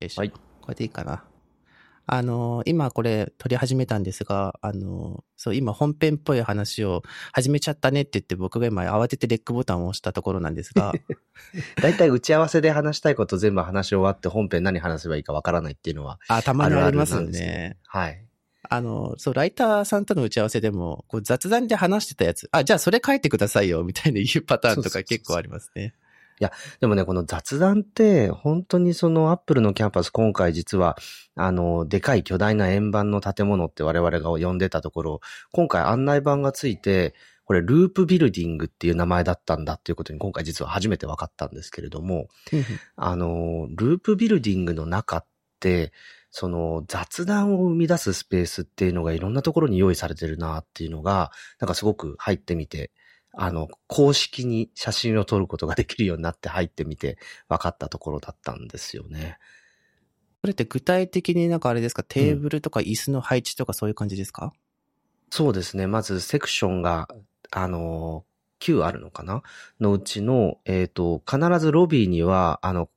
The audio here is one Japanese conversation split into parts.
よいしょ。はいこれでいいかな。あの、今これ撮り始めたんですが、あの、そう、今本編っぽい話を始めちゃったねって言って僕が今慌ててレックボタンを押したところなんですが、大体打ち合わせで話したいこと全部話し終わって本編何話せばいいかわからないっていうのはあ、たまにありますね。はい。あの、そう、ライターさんとの打ち合わせでも、こう雑談で話してたやつ、あ、じゃあそれ書いてくださいよ、みたいな言うパターンとかそうそうそう結構ありますね。でもね、この雑談って、本当にそのアップルのキャンパス、今回実は、あの、でかい巨大な円盤の建物って我々が呼んでたところ、今回案内板がついて、これループビルディングっていう名前だったんだっていうことに今回実は初めて分かったんですけれども、あの、ループビルディングの中って、その雑談を生み出すスペースっていうのがいろんなところに用意されてるなっていうのが、なんかすごく入ってみて、あの、公式に写真を撮ることができるようになって入ってみて分かったところだったんですよね。これって具体的になんかあれですか、テーブルとか椅子の配置とかそういう感じですか、そうですね。まずセクションが、あの、9あるのかな？のうちの、えっ、と、必ずロビーには、あの、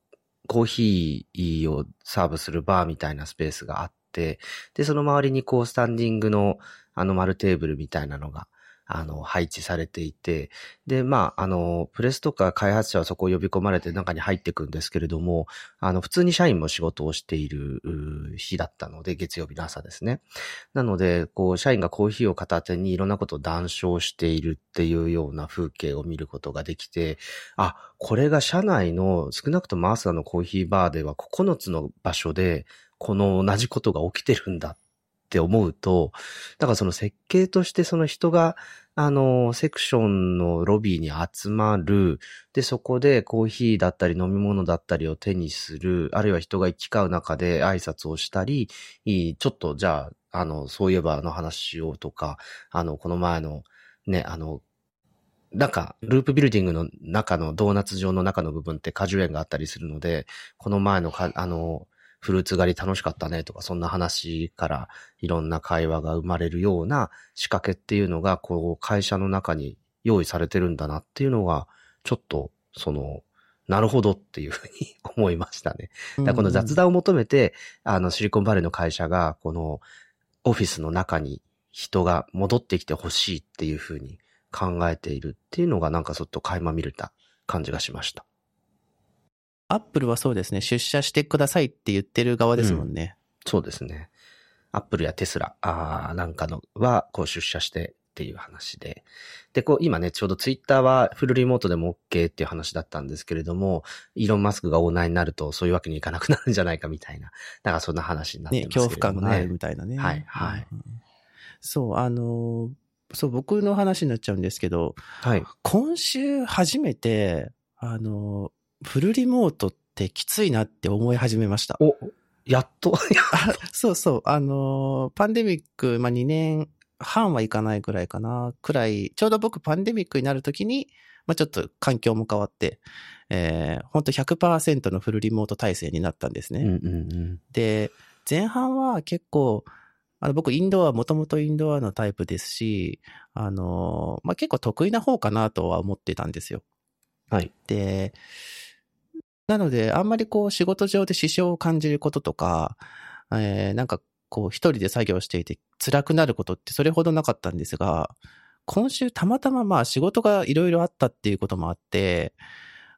コーヒーをサーブするバーみたいなスペースがあって、で、その周りにこう、スタンディングの、あの、丸テーブルみたいなのが、あの、配置されていて、で、まあ、あの、プレスとか開発者はそこを呼び込まれて中に入っていくんですけれども、あの、普通に社員も仕事をしている日だったので、月曜日の朝ですね。なので、こう、社員がコーヒーを片手にいろんなことを談笑しているっていうような風景を見ることができて、あ、これが社内の少なくとも朝のコーヒーバーでは9つの場所で、この同じことが起きてるんだって思うと、だからその設計としてその人が、あの、セクションのロビーに集まる、で、そこでコーヒーだったり飲み物だったりを手にする、あるいは人が行き交う中で挨拶をしたり、ちょっとじゃあ、あの、そういえばの話しようとか、あの、この前の、ね、あの、なんか、ループビルディングの中のドーナツ状の中の部分って果樹園があったりするので、この前のか、あの、フルーツ狩り楽しかったねとか、そんな話からいろんな会話が生まれるような仕掛けっていうのが、こう、会社の中に用意されてるんだなっていうのが、ちょっと、その、なるほどっていうふうに思いましたね。だこの雑談を求めて、あの、シリコンバレーの会社が、この、オフィスの中に人が戻ってきてほしいっていうふうに考えているっていうのが、なんかちょっと垣間見れた感じがしました。アップルはそうですね、出社してくださいって言ってる側ですもんね。そうですね。アップルやテスラ、あーなんかのは、こう出社してっていう話で。で、こう今ね、ちょうどツイッターはフルリモートでも OK っていう話だったんですけれども、イーロン・マスクがオーナーになるとそういうわけにいかなくなるんじゃないかみたいな、なんかそんな話になってね、ますね。恐怖感があるみたいなね。はいはいうんそう、あの、そう、僕の話になっちゃうんですけど、はい。今週初めて、あの、フルリモートってきついなって思い始めました。お、やっと、あそうそう、あの、パンデミック、まあ、2年半はいかないくらいかな、くらい、ちょうど僕パンデミックになるときに、まあ、ちょっと環境も変わって、えー、本当100%のフルリモート体制になったんですね。うんうんうん。で、前半は結構、あの僕インドア、もともとインドアのタイプですし、あの、まあ、結構得意な方かなとは思ってたんですよ。はい。で、なので、あんまりこう仕事上で支障を感じることとか、えーなんかこう一人で作業していて辛くなることってそれほどなかったんですが、今週たまたままあ仕事がいろいろあったっていうこともあって、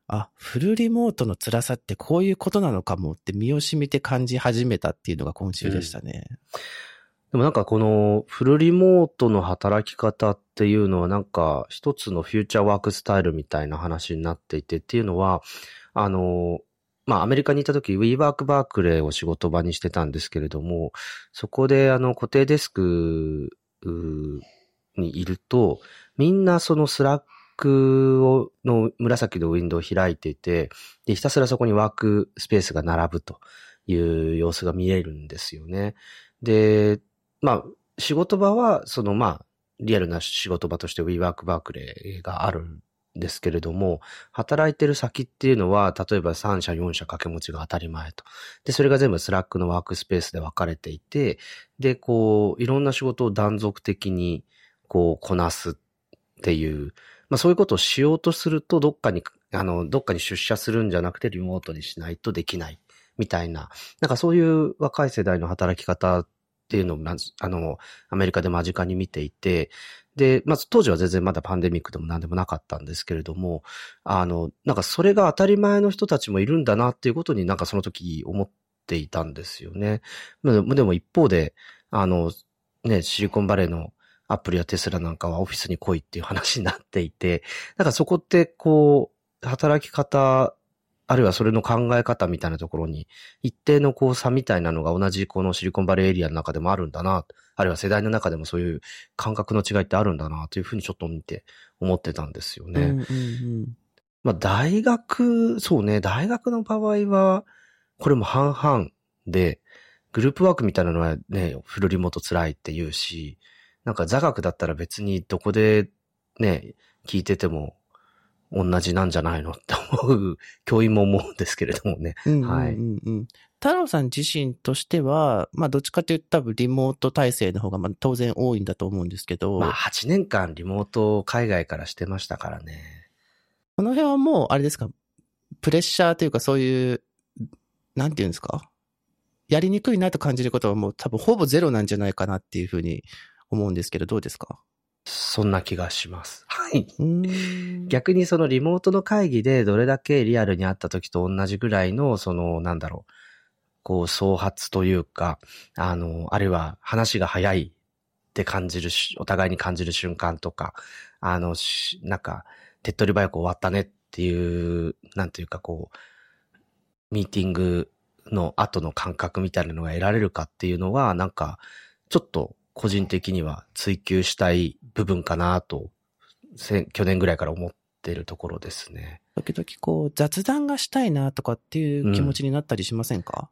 あ、フルリモートの辛さってこういうことなのかもって身を染みて感じ始めたっていうのが今週でしたね。でもなんかこのフルリモートの働き方っていうのはなんか一つの future work style みたいな話になっていてっていうのは、あの、まあアメリカにいた時 WeWork バークレーを仕事場にしてたんですけれども、そこであの固定デスクにいると、みんなその Slack をの紫のウィンドウを開いていて、で、ひたすらそこにワークスペースが並ぶという様子が見えるんですよね。で、まあ、仕事場は、そのまあ、リアルな仕事場として WeWork バークレーがあるですけれども、働いてる先っていうのは、例えば3社4社掛け持ちが当たり前と。で、それが全部 Slack のワークスペースで分かれていて、で、こう、いろんな仕事を断続的に、こう、こなすっていう、まあそういうことをしようとすると、どっかに、あの、どっかに出社するんじゃなくてリモートにしないとできない。みたいな、なんかそういう若い世代の働き方っていうのを、あの、アメリカで間近に見ていて、で、まず当時は全然まだパンデミックでも何でもなかったんですけれども、あの、なんかそれが当たり前の人たちもいるんだなっていうことになんかその時思っていたんですよね。でも一方で、あの、ね、シリコンバレーのアップルやテスラなんかはオフィスに来いっていう話になっていて、だからそこってこう、働き方、あるいはそれの考え方みたいなところに、一定のこう差みたいなのが同じこのシリコンバレーエリアの中でもあるんだな、あるいは世代の中でもそういう感覚の違いってあるんだな、というふうにちょっと見て思ってたんですよね。うんうんうん、まあ大学、そうね、大学の場合は、これも半々で、グループワークみたいなのはね、フルリモート辛いって言うし、なんか座学だったら別にどこでね、聞いてても同じなんじゃないのって思う、教員も思うんですけれどもね。はい。太郎さん自身としては、まあどっちかというと多分リモート体制の方がまあ当然多いんだと思うんですけど。まあ8年間リモートを海外からしてましたからね。この辺はもうあれですか、プレッシャーというかそういう、なんていうんですか？やりにくいなと感じることはもう多分ほぼゼロなんじゃないかなっていうふうに思うんですけど、どうですか？そんな気がします。はい。逆にそのリモートの会議でどれだけリアルに会った時と同じぐらいの、その、なんだろう、こう、創発というか、あの、あるいは話が早いって感じるお互いに感じる瞬間とか、あの、なんか、手っ取り早く終わったねっていう、なんていうかこう、ミーティングの後の感覚みたいなのが得られるかっていうのは、なんか、ちょっと個人的には追求したい部分かなと、去年ぐらいから思ってるところですね。時々こう雑談がしたいなとかっていう気持ちになったりしませんか、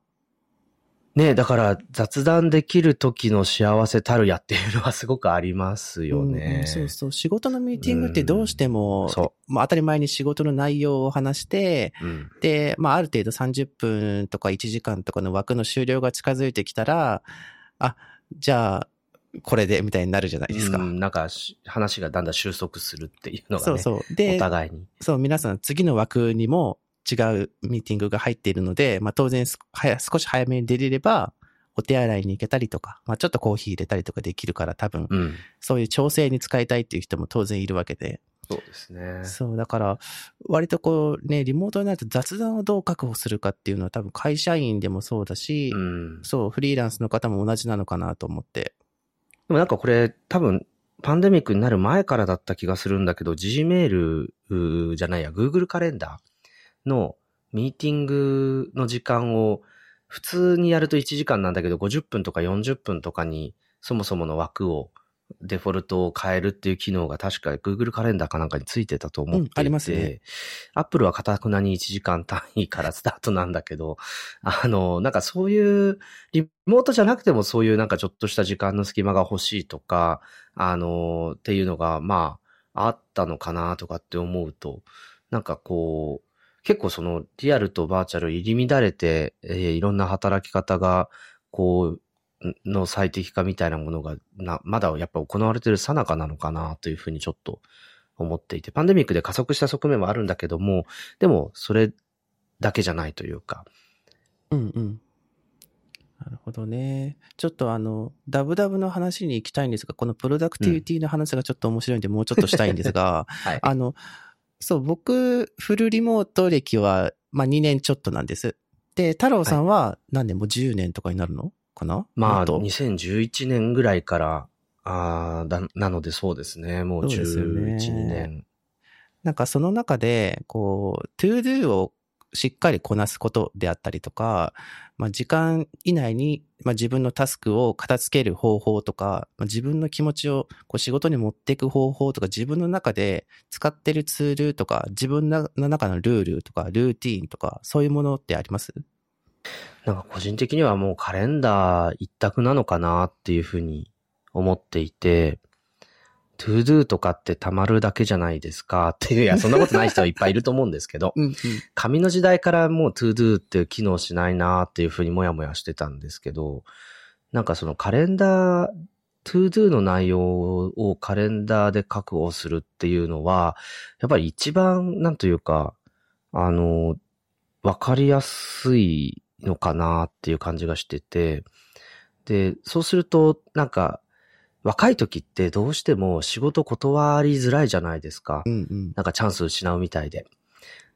うん、ねだから雑談できる時の幸せたるやっていうのはすごくありますよね。うん、そうそう。仕事のミーティングってどうしても、うん、そう。まあ当たり前に仕事の内容を話して、うん、で、まあある程度30分とか1時間とかの枠の終了が近づいてきたら、あ、じゃあ、これでみたいになるじゃないですか。うん、なんか話がだんだん収束するっていうのがね。そうそう。で、お互いに。そう、皆さん次の枠にも違うミーティングが入っているので、まあ当然少し早めに出れれば、お手洗いに行けたりとか、まあちょっとコーヒー入れたりとかできるから多分、うん、そういう調整に使いたいっていう人も当然いるわけで。そうですね。そう、だから、割とこうね、リモートになると雑談をどう確保するかっていうのは多分会社員でもそうだし、うん、そう、フリーランスの方も同じなのかなと思って。でもなんかこれ多分パンデミックになる前からだった気がするんだけど、Gmail じゃないや、Google カレンダーのミーティングの時間を普通にやると1時間なんだけど、50分とか40分とかにそもそもの枠をデフォルトを変えるっていう機能が確か Google カレンダーかなんかについてたと思っていて、うん、ありますね。Apple はかくなに1時間単位からスタートなんだけど、あの、なんかそういう、リモートじゃなくてもそういうなんかちょっとした時間の隙間が欲しいとか、あの、っていうのが、まあ、あったのかなとかって思うと、なんかこう、結構そのリアルとバーチャル入り乱れて、えー、いろんな働き方が、こう、の最適化みたいなものがな、まだやっぱ行われてるさなかなのかなというふうにちょっと思っていて、パンデミックで加速した側面もあるんだけども、でもそれだけじゃないというか。うんうん。なるほどね。ちょっとあの、ダブダブの話に行きたいんですが、このプロダクティビティの話がちょっと面白いんで、もうちょっとしたいんですが、はい、あの、そう、僕、フルリモート歴は、まあ2年ちょっとなんです。で、太郎さんは何年？も10年とかになるの？かな？まあ、2011年ぐらいから、ああ、なのでそうですね。もう11、2年。なんかその中で、こう、 to-do をしっかりこなすことであったりとか、まあ、時間以内に、まあ、自分のタスクを片付ける方法とか、まあ、自分の気持ちをこう仕事に持っていく方法とか、自分の中で使ってるツールとか、自分の中のルールとか、ルーティーンとか、そういうものってあります？なんか個人的にはもうカレンダー一択なのかなっていうふうに思っていて、 to-do とかって溜まるだけじゃないですか。っていう、いや、そんなことない人はいっぱいいると思うんですけど、うんうん、紙の時代からもう to-do って機能しないなっていうふうにもやもやしてたんですけど、なんかそのカレンダー、 to-do の内容をカレンダーで確保するっていうのは、やっぱり一番、なんというか、あの、わかりやすいのかなっていう感じがしてて、で、そうすると、なんか、若い時ってどうしても仕事断りづらいじゃないですか。うんうん。なんかチャンス失うみたいで。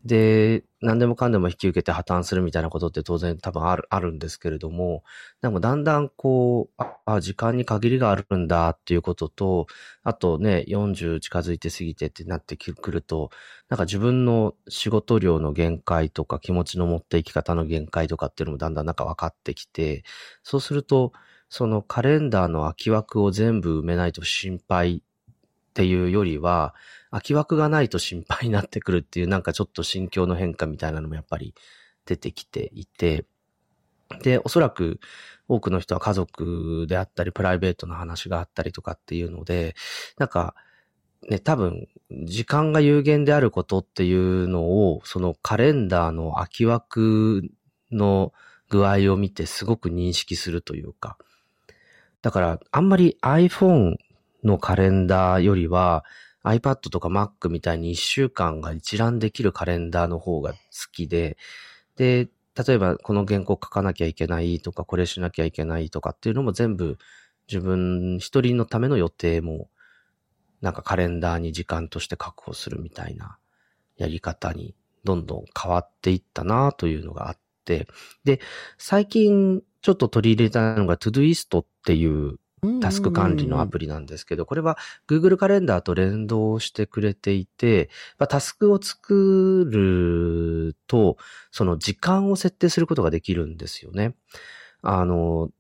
で、何でもかんでも引き受けて破綻するみたいなことって当然多分ある、あるんですけれども、でもだんだんこう、あ、時間に限りがあるんだっていうことと、あとね、40近づいて過ぎてってなってくると、なんか自分の仕事量の限界とか気持ちの持っていき方の限界とかっていうのもだんだんなんか分かってきて、そうすると、そのカレンダーの空き枠を全部埋めないと心配っていうよりは、空き枠がないと心配になってくるっていうなんかちょっと心境の変化みたいなのもやっぱり出てきていて、で、おそらく多くの人は家族であったりプライベートな話があったりとかっていうので、なんか、ね、多分、時間が有限であることっていうのを、そのカレンダーの空き枠の具合を見てすごく認識するというか、だから、あんまり iPhone のカレンダーよりは、iPad とか Mac みたいに一週間が一覧できるカレンダーの方が好きで、で、例えばこの原稿書かなきゃいけないとか、これしなきゃいけないとかっていうのも全部自分一人のための予定も、なんかカレンダーに時間として確保するみたいなやり方にどんどん変わっていったなというのがあって、で、最近ちょっと取り入れたのが Todoist っていうタスク管理のアプリなんですけど、これは Google カレンダーと連動してくれていて、まあ、タスクを作ると、その時間を設定することができるんですよね。あの、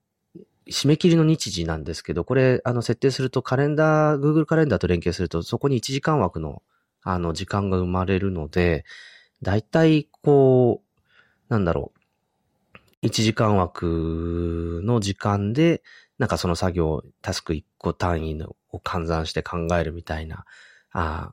締め切りの日時なんですけど、これ、あの、設定するとカレンダー、Google カレンダーと連携すると、そこに1時間枠の、あの、時間が生まれるので、だいたい、こう、なんだろう、1時間枠の時間で、なんかその作業、タスク1個単位のを換算して考えるみたいな、あ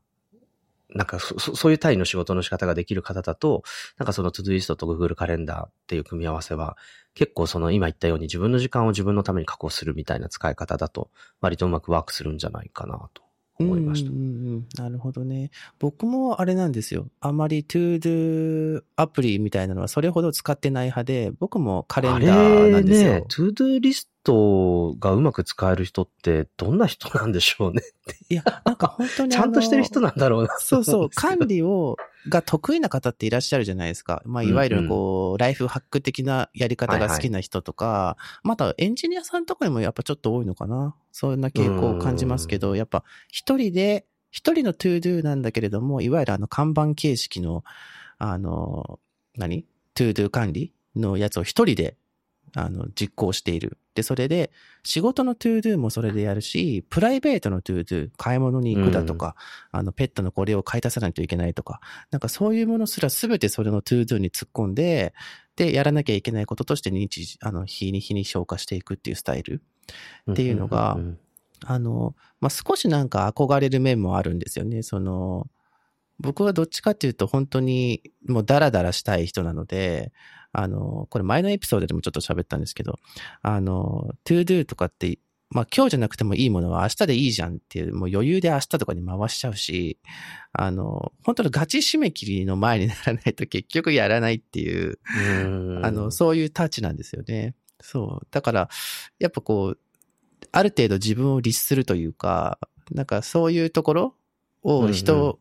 なんかそ、そういう単位の仕事の仕方ができる方だと、なんかその Todoist と Google カレンダーっていう組み合わせは、結構その今言ったように自分の時間を自分のために確保するみたいな使い方だと、割とうまくワークするんじゃないかなと思いました。うんうんうん、なるほどね。僕もあれなんですよ。あまり ToDo アプリみたいなのはそれほど使ってない派で、僕もカレンダーなんですよ。あれね、トゥードゥーリストがうまく使える人ってどんな人なんでしょうね。いや、なんか本当にちゃんとしてる人なんだろうな。そうそう、管理を、が得意な方っていらっしゃるじゃないですか。まあ、いわゆるこう、ライフハック的なやり方が好きな人とか、またエンジニアさんとかにもやっぱちょっと多いのかな。そんな傾向を感じますけど、やっぱ一人で、一人のトゥードゥなんだけれども、いわゆるあの看板形式の、あの、何？トゥードゥ管理のやつを一人で、あの、実行している。で、それで、仕事のトゥードゥもそれでやるし、プライベートのトゥードゥ、買い物に行くだとか、うん、あの、ペットのこれを買い足さないといけないとか、なんかそういうものすらすべてそれのトゥードゥに突っ込んで、で、やらなきゃいけないこととして日、あの、日に日に消化していくっていうスタイルっていうのが、あの、まあ、少しなんか憧れる面もあるんですよね。その、僕はどっちかっていうと本当にもうダラダラしたい人なので、あの、これ前のエピソードでもちょっと喋ったんですけど、あの、to do とかって、まあ今日じゃなくてもいいものは明日でいいじゃんっていう、もう余裕で明日とかに回しちゃうし、あの、本当のガチ締め切りの前にならないと結局やらないっていう、あの、そういうタッチなんですよね。そう。だから、やっぱこう、ある程度自分を律するというか、なんかそういうところを人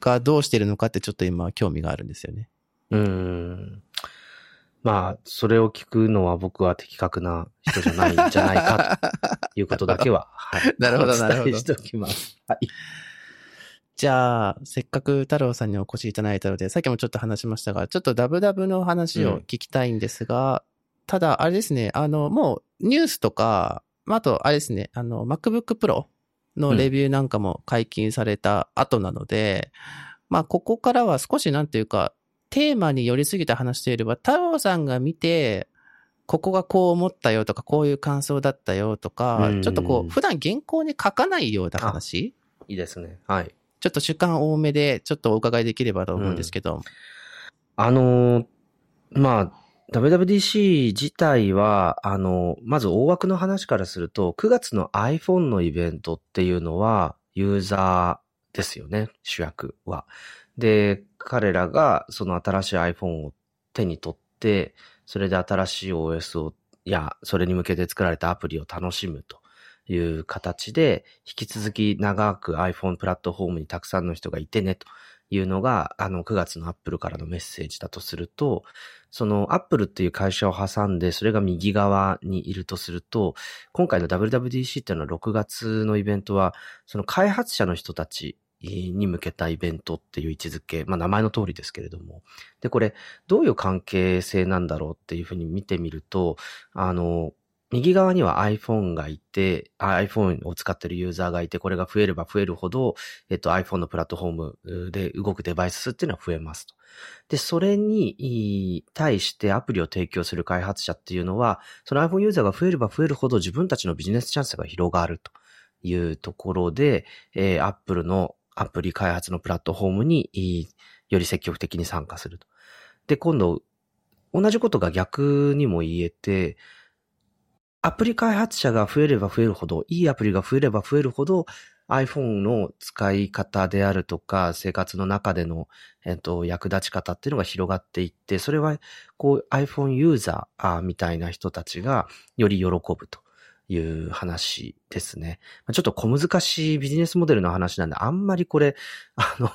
がどうしてるのかってちょっと今興味があるんですよね。うん。まあ、それを聞くのは僕は的確な人じゃないんじゃないか、ということだけは、はい。なるほど、なるほど。しておきます。はい。じゃあ、せっかく太郎さんにお越しいただいたので、さっきもちょっと話しましたが、ちょっとダブダブの話を聞きたいんですが、うん、ただ、あれですね、あの、もうニュースとか、まあ、あと、あれですね、あの、MacBook Pro のレビューなんかも解禁された後なので、うん、まあ、ここからは少しなんていうか、テーマに寄りすぎた話というよりは、太郎さんが見て、ここがこう思ったよとか、こういう感想だったよとか、ちょっとこう、普段原稿に書かないような話？いいですね。はい。ちょっと主観多めで、ちょっとお伺いできればと思うんですけど。うん、あのー、まあ、WWDC 自体は、あの、まず大枠の話からすると、9月の iPhone のイベントっていうのは、ユーザーですよね、主役は。で、彼らがその新しい iPhone を手に取って、、それで新しい OS を、や、それに向けて作られたアプリを楽しむという形で、引き続き長く iPhone プラットフォームにたくさんの人がいてねというのが、あの9月の Apple からのメッセージだとすると、その Apple っていう会社を挟んで、それが右側にいるとすると、今回の WWDC っていうのは6月のイベントは、その開発者の人たちに向けたイベントっていう位置づけ、まあ名前の通りですけれども。で、これ、どういう関係性なんだろうっていうふうに見てみると、あの、右側には iPhone がいて、iPhone を使ってるユーザーがいて、これが増えれば増えるほど、えっと iPhone のプラットフォームで動くデバイス数っていうのは増えますと。で、それに対してアプリを提供する開発者っていうのは、その iPhone ユーザーが増えれば増えるほど自分たちのビジネスチャンスが広がるというところで、えー、Apple のアプリ開発のプラットフォームにより積極的に参加すると。で、今度、同じことが逆にも言えて、アプリ開発者が増えれば増えるほど、いいアプリが増えれば増えるほど、iPhone の使い方であるとか、生活の中での、えっと、役立ち方っていうのが広がっていって、それは、こう、iPhone ユーザーみたいな人たちがより喜ぶという話ですね。ちょっと小難しいビジネスモデルの話なんで、あんまりこれ、あの、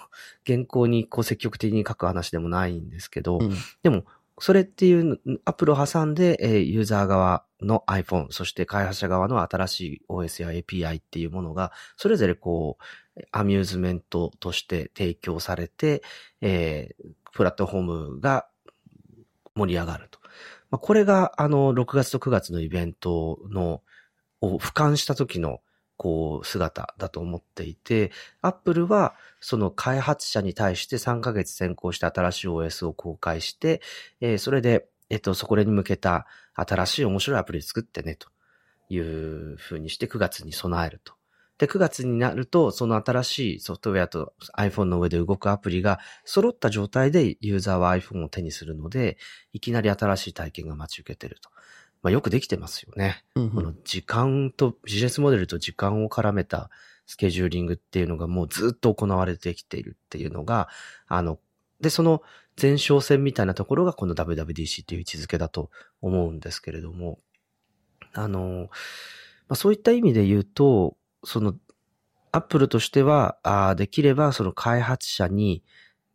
原稿にこう積極的に書く話でもないんですけど、うん、でも、それっていうアプリを挟んで、えユーザー側の iPhone、そして開発者側の新しい OS や API っていうものが、それぞれこう、アミューズメントとして提供されて、えー、プラットフォームが盛り上がると。まあ、これが、あの、6月と9月のイベントの、を俯瞰した時のこう、姿だと思っていて、アップルは、その開発者に対して3ヶ月先行して新しい OS を公開して、えー、それで、えっと、そこに向けた新しい面白いアプリ作ってね、という風にして9月に備えると。で、9月になると、その新しいソフトウェアと iPhone の上で動くアプリが揃った状態でユーザーは iPhone を手にするので、いきなり新しい体験が待ち受けてると。まあ、よくできてますよね。うんうん、この時間と、ビジネスモデルと時間を絡めたスケジューリングっていうのがもうずっと行われてきているっていうのが、あの、で、その前哨戦みたいなところがこの WWDC っていう位置づけだと思うんですけれども、あの、まあ、そういった意味で言うと、その、アップルとしては、あできればその開発者に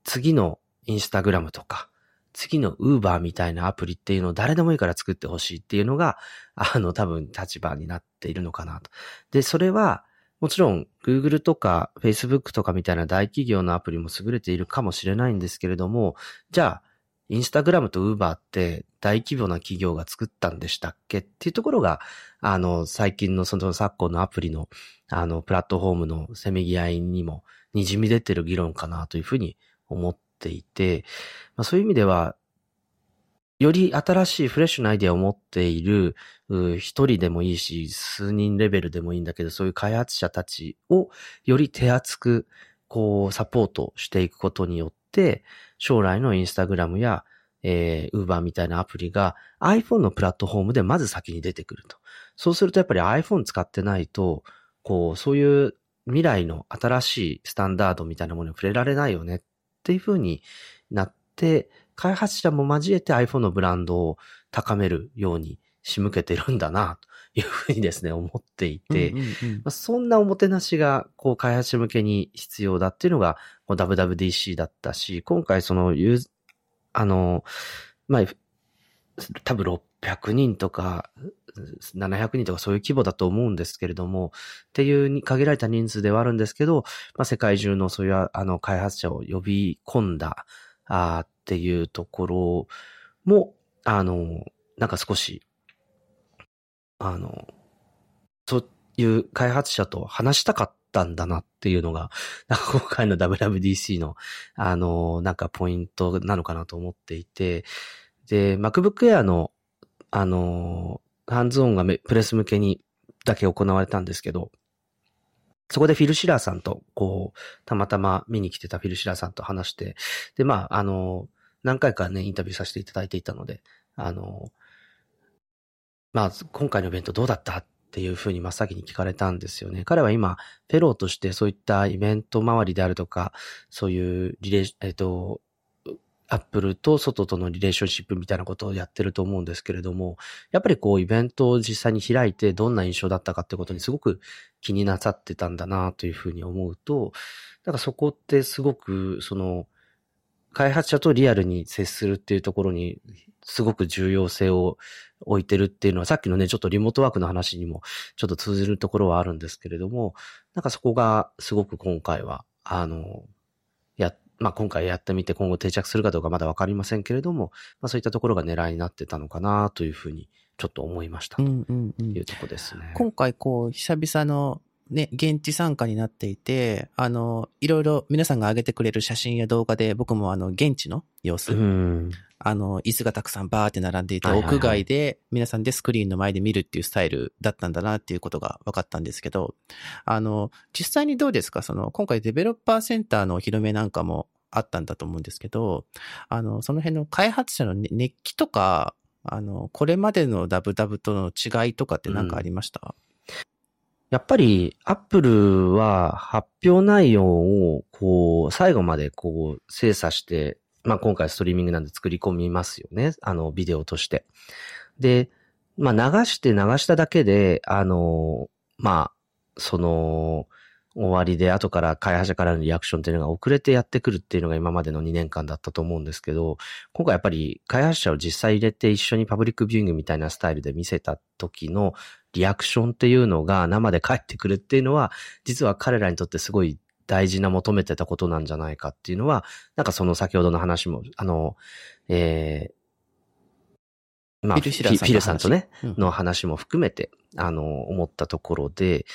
次のインスタグラムとか、次の Uber みたいなアプリっていうのを誰でもいいから作ってほしいっていうのが、あの、多分立場になっているのかなと。で、それは、もちろん Google とか Facebook とかみたいな大企業のアプリも優れているかもしれないんですけれども、じゃあ、インスタグラムと Uber って大規模な企業が作ったんでしたっけっていうところが、あの、最近のその昨今のアプリの、あの、プラットフォームのせめぎ合いにも滲み出てる議論かなというふうに思っていて、まあ、そういう意味では、より新しいフレッシュなアイデアを持っている、一人でもいいし、数人レベルでもいいんだけど、そういう開発者たちをより手厚く、こう、サポートしていくことによって、将来のインスタグラムや、えー、Uber みたいなアプリが iPhone のプラットフォームでまず先に出てくると。そうするとやっぱり iPhone 使ってないと、こう、そういう未来の新しいスタンダードみたいなものに触れられないよねっていう風になって、開発者も交えて iPhone のブランドを高めるように仕向けてるんだな、というふうにですね、思っていて、うんうんうん。まあ、そんなおもてなしが、こう、開発者向けに必要だっていうのが、WWDC だったし、今回その、あの、まあ、多分600人とか、700人とかそういう規模だと思うんですけれども、っていうに限られた人数ではあるんですけど、まあ、世界中のそういうあの開発者を呼び込んだ、あっていうところも、あの、なんか少し、あの、そういう開発者と話したかったんだなっていうのが、なんか今回の WWDC の、あの、なんかポイントなのかなと思っていて、で、MacBook Air の、あの、ハンズオンがプレス向けにだけ行われたんですけど、そこでフィル・シラーさんと、こう、たまたま見に来てたフィル・シラーさんと話して、で、まあ、あの、何回かね、インタビューさせていただいていたので、あの、まあ、今回のイベントどうだったっていうふうに真っ先に聞かれたんですよね。彼は今、フェローとしてそういったイベント周りであるとか、そういうリレー、えっ、と、アップルと外とのリレーションシップみたいなことをやってると思うんですけれども、やっぱりこうイベントを実際に開いてどんな印象だったかってことにすごく気になさってたんだなというふうに思うと、だからそこってすごくその開発者とリアルに接するっていうところにすごく重要性を置いてるっていうのはさっきのね、ちょっとリモートワークの話にもちょっと通じるところはあるんですけれども、なんかそこがすごく今回は、あの、まあ、今回やってみて今後定着するかどうかまだわかりませんけれども、まあ、そういったところが狙いになってたのかなというふうにちょっと思いました。というところですね。今回こう、久々のね、現地参加になっていて、あの、いろいろ皆さんが上げてくれる写真や動画で僕もあの、現地の様子、あの、椅子がたくさんバーって並んでいて、屋外で皆さんでスクリーンの前で見るっていうスタイルだったんだなっていうことが分かったんですけど、あの、実際にどうですか？その、今回デベロッパーセンターのお披露目なんかもあったんだと思うんですけど、あの、その辺の開発者の熱気とか、あの、これまでのダブダブとの違いとかって何かありました、うん。やっぱり、アップルは発表内容を、こう、最後までこう、精査して、まあ今回ストリーミングなんで作り込みますよね。あの、ビデオとして。で、まあ流して流しただけで、あの、まあ、その、終わりで後から開発者からのリアクションっていうのが遅れてやってくるっていうのが今までの2年間だったと思うんですけど、今回やっぱり開発者を実際入れて一緒にパブリックビューイングみたいなスタイルで見せた時のリアクションっていうのが生で返ってくるっていうのは、実は彼らにとってすごい大事な求めてたことなんじゃないかっていうのは、なんかその先ほどの話も、あの、えー、まあ、フィルさんとね、うん、の話も含めて、あの、思ったところで、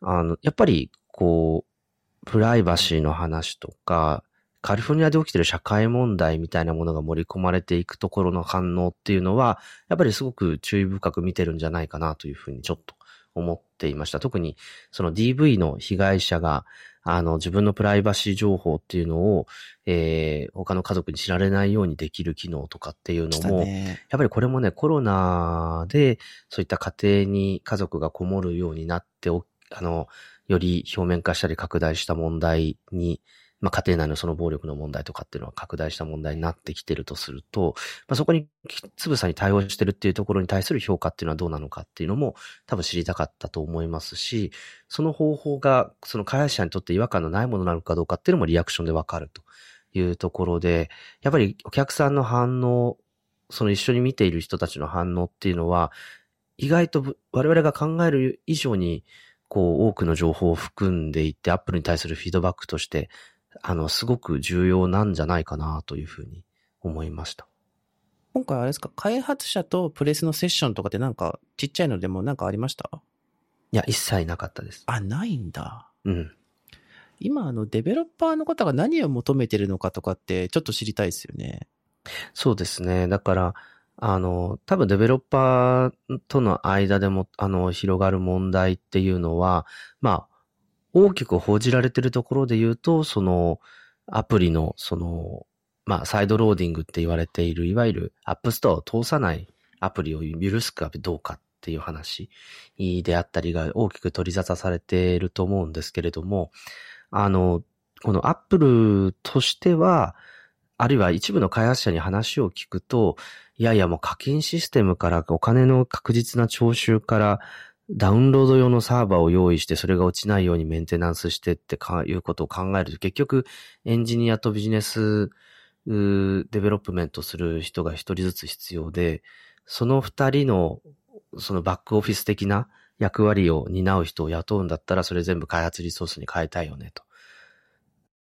あの、やっぱり、こう、プライバシーの話とか、カリフォルニアで起きてる社会問題みたいなものが盛り込まれていくところの反応っていうのは、やっぱりすごく注意深く見てるんじゃないかなというふうにちょっと思っていました。特にその DV の被害者が、あの、自分のプライバシー情報っていうのを、えー、他の家族に知られないようにできる機能とかっていうのも、ね、やっぱりこれもね、コロナで、そういった家庭に家族がこもるようになってあの、より表面化したり拡大した問題に、まあ、家庭内のその暴力の問題とかっていうのは拡大した問題になってきてるとすると、まあ、そこにつぶさに対応してるっていうところに対する評価っていうのはどうなのかっていうのも多分知りたかったと思いますし、その方法がその開発者にとって違和感のないものなのかどうかっていうのもリアクションでわかるというところで、やっぱりお客さんの反応、その一緒に見ている人たちの反応っていうのは、意外と我々が考える以上に、こう、多くの情報を含んでいて、アップルに対するフィードバックとしてあの、すごく重要なんじゃないかなというふうに思いました。今回あれですか、開発者とプレスのセッションとかってなんかちっちゃいのでもなんかありました？いや、一切なかったです。あ、ないんだ。うん。今、あの、デベロッパーの方が何を求めてるのかとかってちょっと知りたいですよね。そうですね。だから、あの、多分デベロッパーとの間でも、あの、広がる問題っていうのは、まあ、大きく報じられてるところで言うと、その、アプリの、その、まあ、サイドローディングって言われている、いわゆるアップストアを通さないアプリを許すかどうかっていう話であったりが大きく取り沙汰されていると思うんですけれども、あの、このアップルとしては、あるいは一部の開発者に話を聞くと、いやいやもう課金システムからお金の確実な徴収からダウンロード用のサーバーを用意して、それが落ちないようにメンテナンスしてってかいうことを考えると、結局、エンジニアとビジネス、デベロップメントする人が一人ずつ必要で、その二人の、そのバックオフィス的な役割を担う人を雇うんだったら、それ全部開発リソースに変えたいよねと。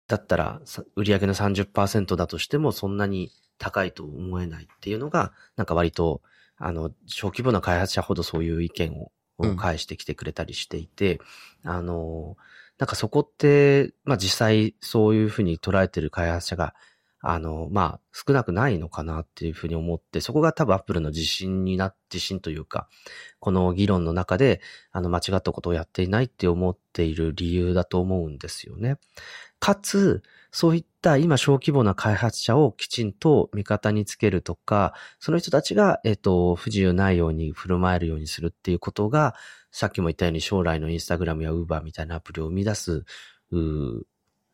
だったら、売上の30%だとしても、そんなに高いと思えないっていうのが、なんか割と、あの、小規模な開発者ほどそういう意見をを返してきてくれたりしていて、うん、あの、なんかそこって、まあ実際そういうふうに捉えてる開発者が、あの、まあ少なくないのかなっていうふうに思って、そこが多分アップルの自信にな、自信というか、この議論の中で、あの間違ったことをやっていないって思っている理由だと思うんですよね。かつ、そういった今小規模な開発者をきちんと味方につけるとか、その人たちが、えっ、と、不自由ないように振る舞えるようにするっていうことが、さっきも言ったように将来のインスタグラムやウーバーみたいなアプリを生み出す、う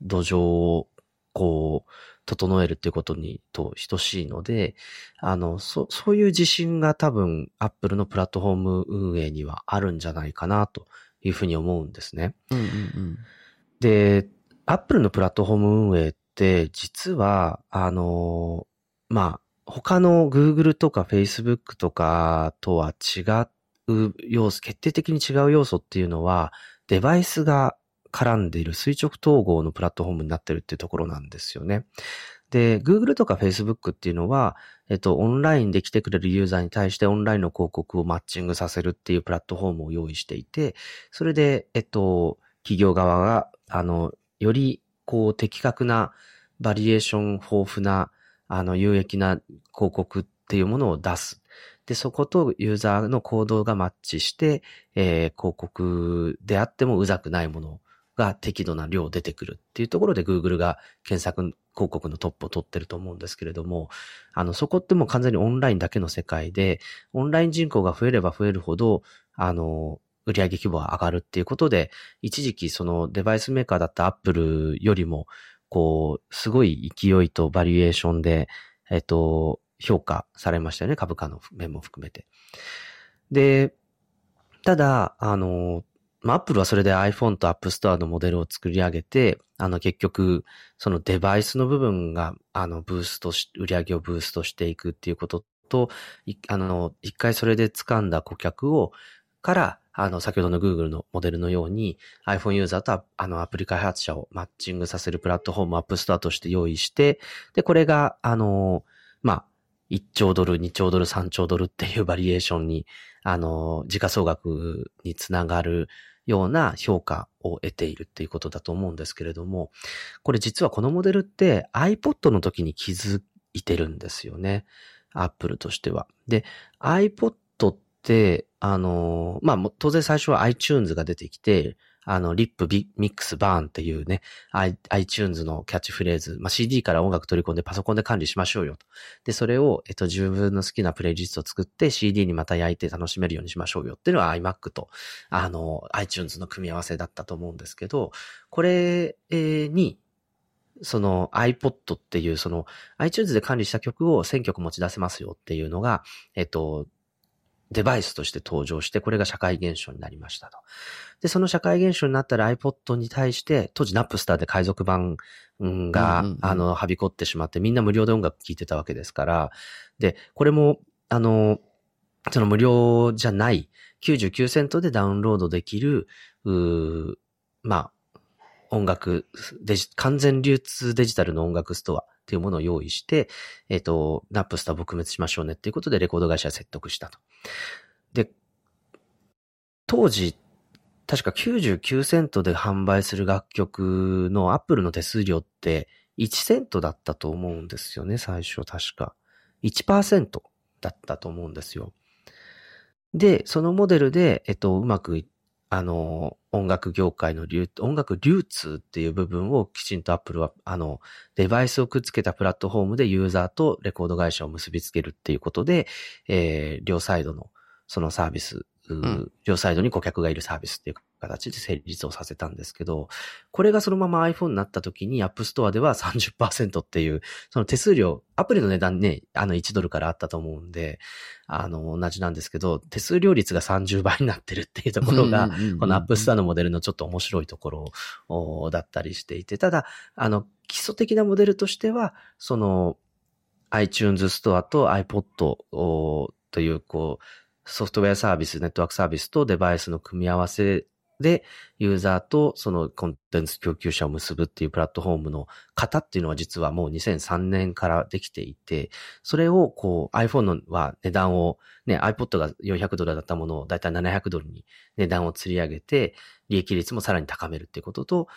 土壌を、こう、整えるっていうことにと等しいので、あの、そ、そういう自信が多分 Apple のプラットフォーム運営にはあるんじゃないかなというふうに思うんですね。うんうんうん。で、Apple のプラットフォーム運営って実は、あの、まあ、他の Google とか Facebook とかとは違う要素、決定的に違う要素っていうのは、デバイスが絡んでいる垂直統合のプラットフォームになってるっていうところなんですよね。で、Google とか Facebook っていうのは、えっと、オンラインで来てくれるユーザーに対してオンラインの広告をマッチングさせるっていうプラットフォームを用意していて、それで、えっと、企業側が、あの、より、こう、的確な、バリエーション豊富な、あの、有益な広告っていうものを出す。で、そことユーザーの行動がマッチして、えー広告であってもうざくないものが適度な量出てくるっていうところで Google が検索広告のトップを取ってると思うんですけれども、あの、そこってもう完全にオンラインだけの世界で、オンライン人口が増えれば増えるほど、あの、売上規模が上がるっていうことで、一時期そのデバイスメーカーだった Apple よりも、こう、すごい勢いとバリエーションで、えっと、評価されましたよね。株価の面も含めて。で、ただ、あの、まあ、Apple はそれで iPhone と App Store のモデルを作り上げて、あの、結局、そのデバイスの部分が、あの、ブーストし、売り上げをブーストしていくっていうことと、あの、一回それで掴んだ顧客を、から、あの、先ほどの Google のモデルのように iPhone ユーザーとあのアプリ開発者をマッチングさせるプラットフォーム App Store として用意して、で、これが、あの、まあ、1兆ドル、2兆ドル、3兆ドルっていうバリエーションに、あの、時価総額につながるような評価を得ているっていうことだと思うんですけれども、これ実はこのモデルって iPod の時に気づいてるんですよね。Apple としては。で、iPod って、あの、まあ、当然最初は iTunes が出てきて、あの、リップ、ビミックス、バーンっていうね、iTunes のキャッチフレーズ、まあ、CD から音楽取り込んでパソコンで管理しましょうよと。で、それを、えっと、自分の好きなプレイリストを作って CD にまた焼いて楽しめるようにしましょうよっていうのは iMac と、あの、iTunes の組み合わせだったと思うんですけど、これに、その iPod っていうその iTunes で管理した曲を1000曲持ち出せますよっていうのが、えっと、デバイスとして登場して、これが社会現象になりましたと。で、その社会現象になったら iPod に対して、当時 Napster で海賊版うんが、うんうんうん。あの、はびこってしまって、みんな無料で音楽聴いてたわけですから、で、これも、あの、その無料じゃない、99セントでダウンロードできる、うーまあ、音楽デジ、完全流通デジタルの音楽ストアっていうものを用意して、えっ、と、ナップスター撲滅しましょうねっていうことでレコード会社は説得したと。で、当時、確か99セントで販売する楽曲のアップルの手数料って1セントだったと思うんですよね、最初確か。1%だったと思うんですよ。で、そのモデルで、えっと、うまくい、あの、音楽業界の流、音楽流通っていう部分をきちんとアップルは、あの、デバイスをくっつけたプラットフォームでユーザーとレコード会社を結びつけるっていうことで、えー、両サイドのそのサービス、うん。両サイドに顧客がいるサービスっていう形で成立をさせたんですけど、これがそのまま iPhone になった時に App Store では30%っていう、その手数料、アプリの値段ね、あの1ドルからあったと思うんで、あの、同じなんですけど、手数料率が30倍になってるっていうところが、この App Store のモデルのちょっと面白いところおだったりしていて、ただ、あの、基礎的なモデルとしては、その、iTunes ストアと iPod おという、こう、ソフトウェアサービス、ネットワークサービスとデバイスの組み合わせで、ユーザーとそのコンテンツ供給者を結ぶっていうプラットフォームの型っていうのは実はもう2003年からできていて、それをこう iPhone のは値段をね、iPod が400ドルだったものをだいたい700ドルに値段を釣り上げて、利益率もさらに高めるっていうことと、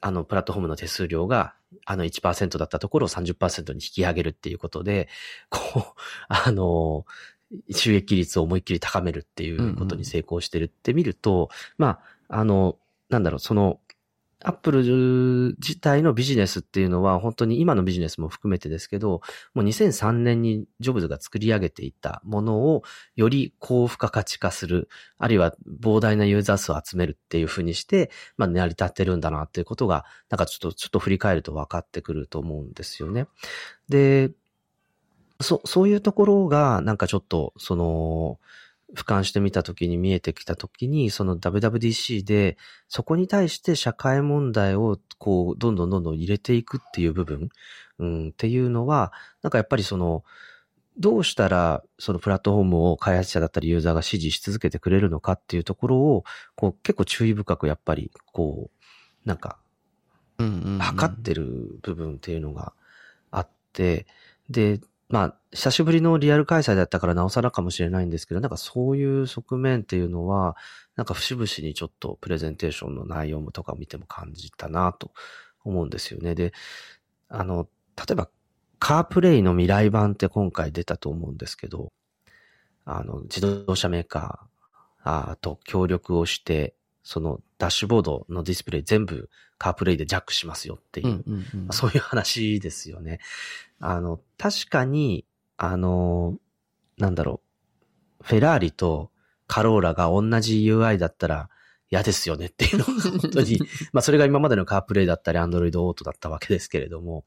あの、プラットフォームの手数料が、あの1%だったところを30%に引き上げるっていうことで、こう、あの、収益率を思いっきり高めるっていうことに成功してるって見ると、まあ、あの、なんだろう、その、アップル自体のビジネスっていうのは本当に今のビジネスも含めてですけど、もう2003年にジョブズが作り上げていたものをより高付加価値化する、あるいは膨大なユーザー数を集めるっていうふうにして、まあ成り立ってるんだなっていうことが、なんかちょっと、ちょっと振り返ると分かってくると思うんですよね。で、そ、そういうところが、なんかちょっと、その、俯瞰してみたときに見えてきたときに、その WWDC で、そこに対して社会問題を、こう、どんどんどんどん入れていくっていう部分、うん、っていうのは、なんかやっぱりその、どうしたら、そのプラットフォームを開発者だったりユーザーが支持し続けてくれるのかっていうところを、こう、結構注意深くやっぱり、こう、なんか、測ってる部分っていうのがあって、で、まあ、久しぶりのリアル開催だったからなおさらかもしれないんですけど、なんかそういう側面っていうのは、なんか節々にちょっとプレゼンテーションの内容とかを見ても感じたなと思うんですよね。で、あの、例えば、カープレイの未来版って今回出たと思うんですけど、あの、自動車メーカーと協力をして、そのダッシュボードのディスプレイ全部カープレイでジャックしますよっていう、うんうんうん、そういう話ですよね。あの、確かに、あの、なんだろう、フェラーリとカローラが同じ UI だったら嫌ですよねっていうのが本当に、まあそれが今までのカープレイだったり、アンドロイドオートだったわけですけれども、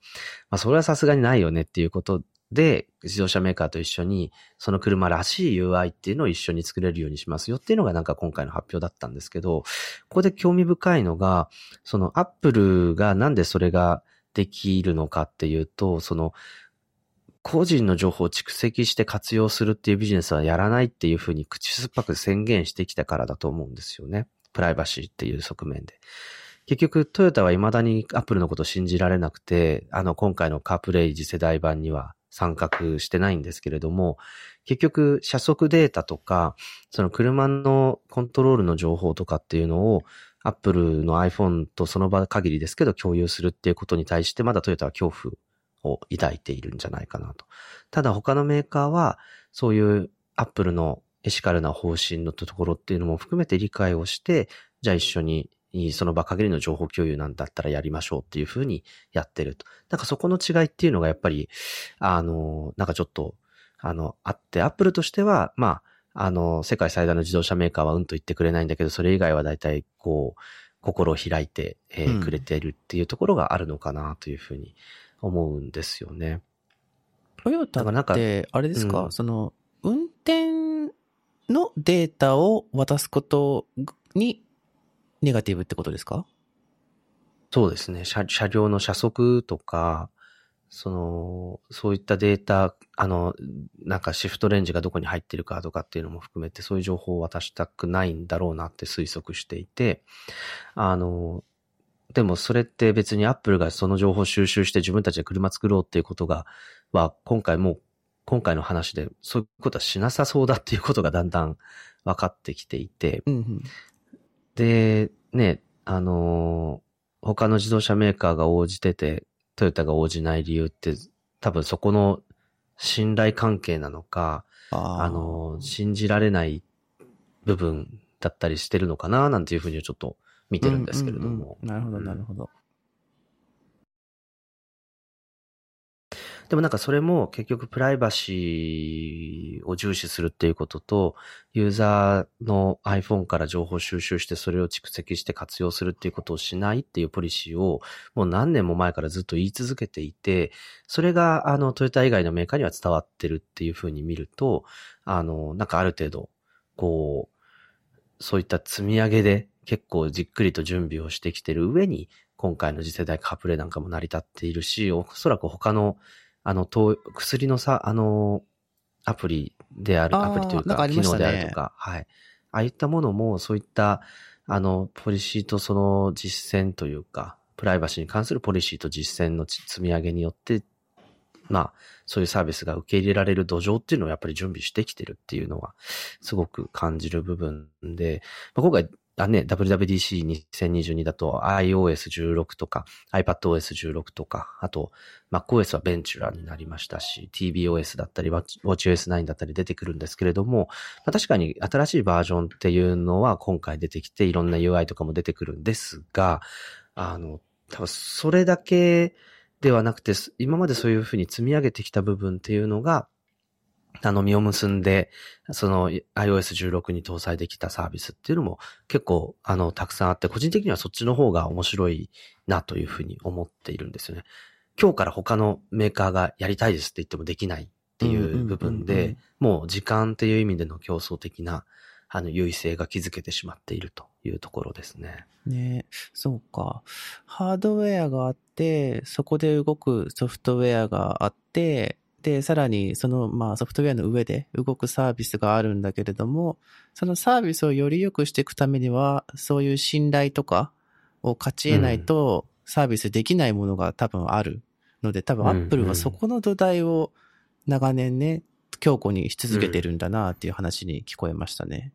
まあそれはさすがにないよねっていうことで、自動車メーカーと一緒に、その車らしい UI っていうのを一緒に作れるようにしますよっていうのがなんか今回の発表だったんですけど、ここで興味深いのが、そのアップルがなんでそれができるのかっていうと、その、個人の情報を蓄積して活用するっていうビジネスはやらないっていうふうに口酸っぱく宣言してきたからだと思うんですよね。プライバシーっていう側面で。結局、トヨタは未だにアップルのことを信じられなくて、あの、今回のカープレイ次世代版には参画してないんですけれども、結局、車速データとか、その車のコントロールの情報とかっていうのを、アップルの iPhone とその場限りですけど共有するっていうことに対してまだトヨタは恐怖を抱いているんじゃないかなと。ただ他のメーカーはそういうアップルのエシカルな方針のところっていうのも含めて理解をして、じゃあ一緒にその場限りの情報共有なんだったらやりましょうっていうふうにやってると。なんかそこの違いっていうのがやっぱり、あの、なんかちょっと、あの、あって、アップルとしては、まあ、あの、世界最大の自動車メーカーはうんと言ってくれないんだけど、それ以外は大体、こう、心を開いて、えー、くれているっていうところがあるのかなというふうに思うんですよね。トヨタって、あれですか、うん、その、運転のデータを渡すことにネガティブってことですか？そうですね。車車両の車速とか、その、そういったデータ、あの、なんかシフトレンジがどこに入ってるかとかっていうのも含めて、そういう情報を渡したくないんだろうなって推測していて、あの、でもそれって別にアップルがその情報を収集して自分たちで車作ろうっていうことが、は今回も、今回の話でそういうことはしなさそうだっていうことがだんだん分かってきていて、うんうん、で、ね、あのー、他の自動車メーカーが応じてて、トヨタが応じない理由って、多分そこの信頼関係なのか、あのー、信じられない部分だったりしてるのかな、なんていうふうにちょっと見てるんですけれども。うんうんうん、なるほど、なるほど。でもなんかそれも結局プライバシーを重視するっていうことと、ユーザーの iPhone から情報収集してそれを蓄積して活用するっていうことをしないっていうポリシーをもう何年も前からずっと言い続けていて、それがあのトヨタ以外のメーカーには伝わってるっていうふうに見ると、あの、なんかある程度、こう、そういった積み上げで結構じっくりと準備をしてきてる上に、今回の次世代カプレイなんかも成り立っているし、おそらく他のあの、薬のさ、あの、アプリである、アプリというか、機能であるとか、はい。ああいったものも、そういった、あの、ポリシーとその実践というか、プライバシーに関するポリシーと実践の積み上げによって、まあ、そういうサービスが受け入れられる土壌っていうのをやっぱり準備してきてるっていうのは、すごく感じる部分で、まあ、今回あね、WWDC2022 だと iOS16 とか iPadOS16 とか、あと MacOS はベンチュラになりましたし、TBOS だったり WatchOS9 だったり出てくるんですけれども、まあ、確かに新しいバージョンっていうのは今回出てきていろんな UI とかも出てくるんですが、あの、多分それだけではなくて、今までそういうふうに積み上げてきた部分っていうのが、あの、実を結んで、その iOS16 に搭載できたサービスっていうのも結構、あの、たくさんあって、個人的にはそっちの方が面白いなというふうに思っているんですよね。今日から他のメーカーがやりたいですって言ってもできないっていう部分で、もう時間っていう意味での競争的な、あの、優位性が築けてしまっているというところですね。ねそうか。ハードウェアがあって、そこで動くソフトウェアがあって、で、さらにその、まあ、ソフトウェアの上で動くサービスがあるんだけれども、そのサービスをより良くしていくためには、そういう信頼とかを勝ち得ないと、サービスできないものが多分あるので、多分アップルはそこの土台を長年ね、強固にし続けてるんだなっていう話に聞こえましたね。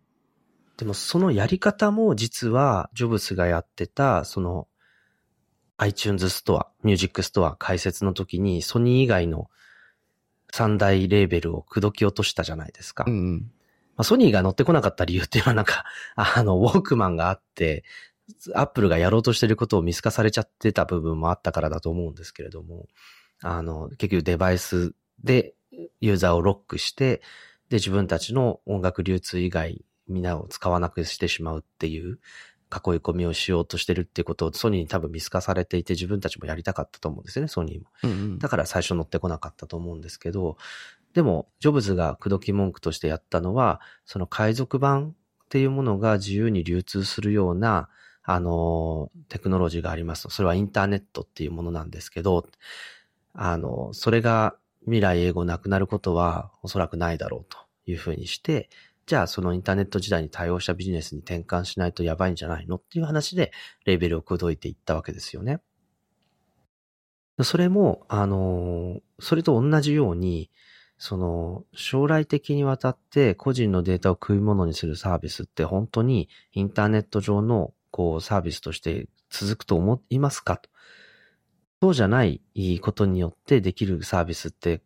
でもそのやり方も実は、ジョブスがやってた、その、iTunes ストア、ミュージックストア開設の時に、ソニー以外の三大レーベルを口説き落としたじゃないですか。うんうん、まあ、ソニーが乗ってこなかった理由っていうのはなんか、あの、ウォークマンがあって、アップルがやろうとしてることを見透かされちゃってた部分もあったからだと思うんですけれども、あの、結局デバイスでユーザーをロックして、で、自分たちの音楽流通以外、みんなを使わなくしてしまうっていう囲い込みをしようとしてるってことをソニーに多分見透かされていて自分たちもやりたかったと思うんですよね、ソニーも。うんうん、だから最初乗ってこなかったと思うんですけど、でも、ジョブズが口説き文句としてやったのは、その海賊版っていうものが自由に流通するような、あの、テクノロジーがありますと。それはインターネットっていうものなんですけど、あの、それが未来英語なくなることはおそらくないだろうというふうにして、じゃあそのインターネット時代に対応したビジネスに転換しないとやばいんじゃないのっていう話でレベルを口説いていったわけですよね。それも、あの、それと同じように、その、将来的にわたって個人のデータを食い物にするサービスって本当にインターネット上のこうサービスとして続くと思いますかと。そうじゃないことによってできるサービスって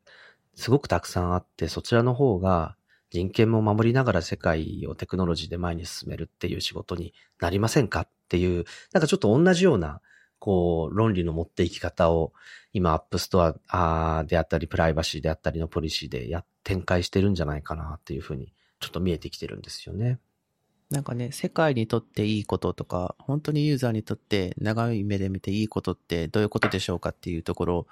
すごくたくさんあって、そちらの方が人権も守りながら世界をテクノロジーで前に進めるっていう仕事になりませんかっていう、なんかちょっと同じような、こう、論理の持っていき方を、今、アップストアであったり、プライバシーであったりのポリシーでや、展開してるんじゃないかなっていうふうに、ちょっと見えてきてるんですよね。なんかね、世界にとっていいこととか、本当にユーザーにとって長い目で見ていいことってどういうことでしょうかっていうところ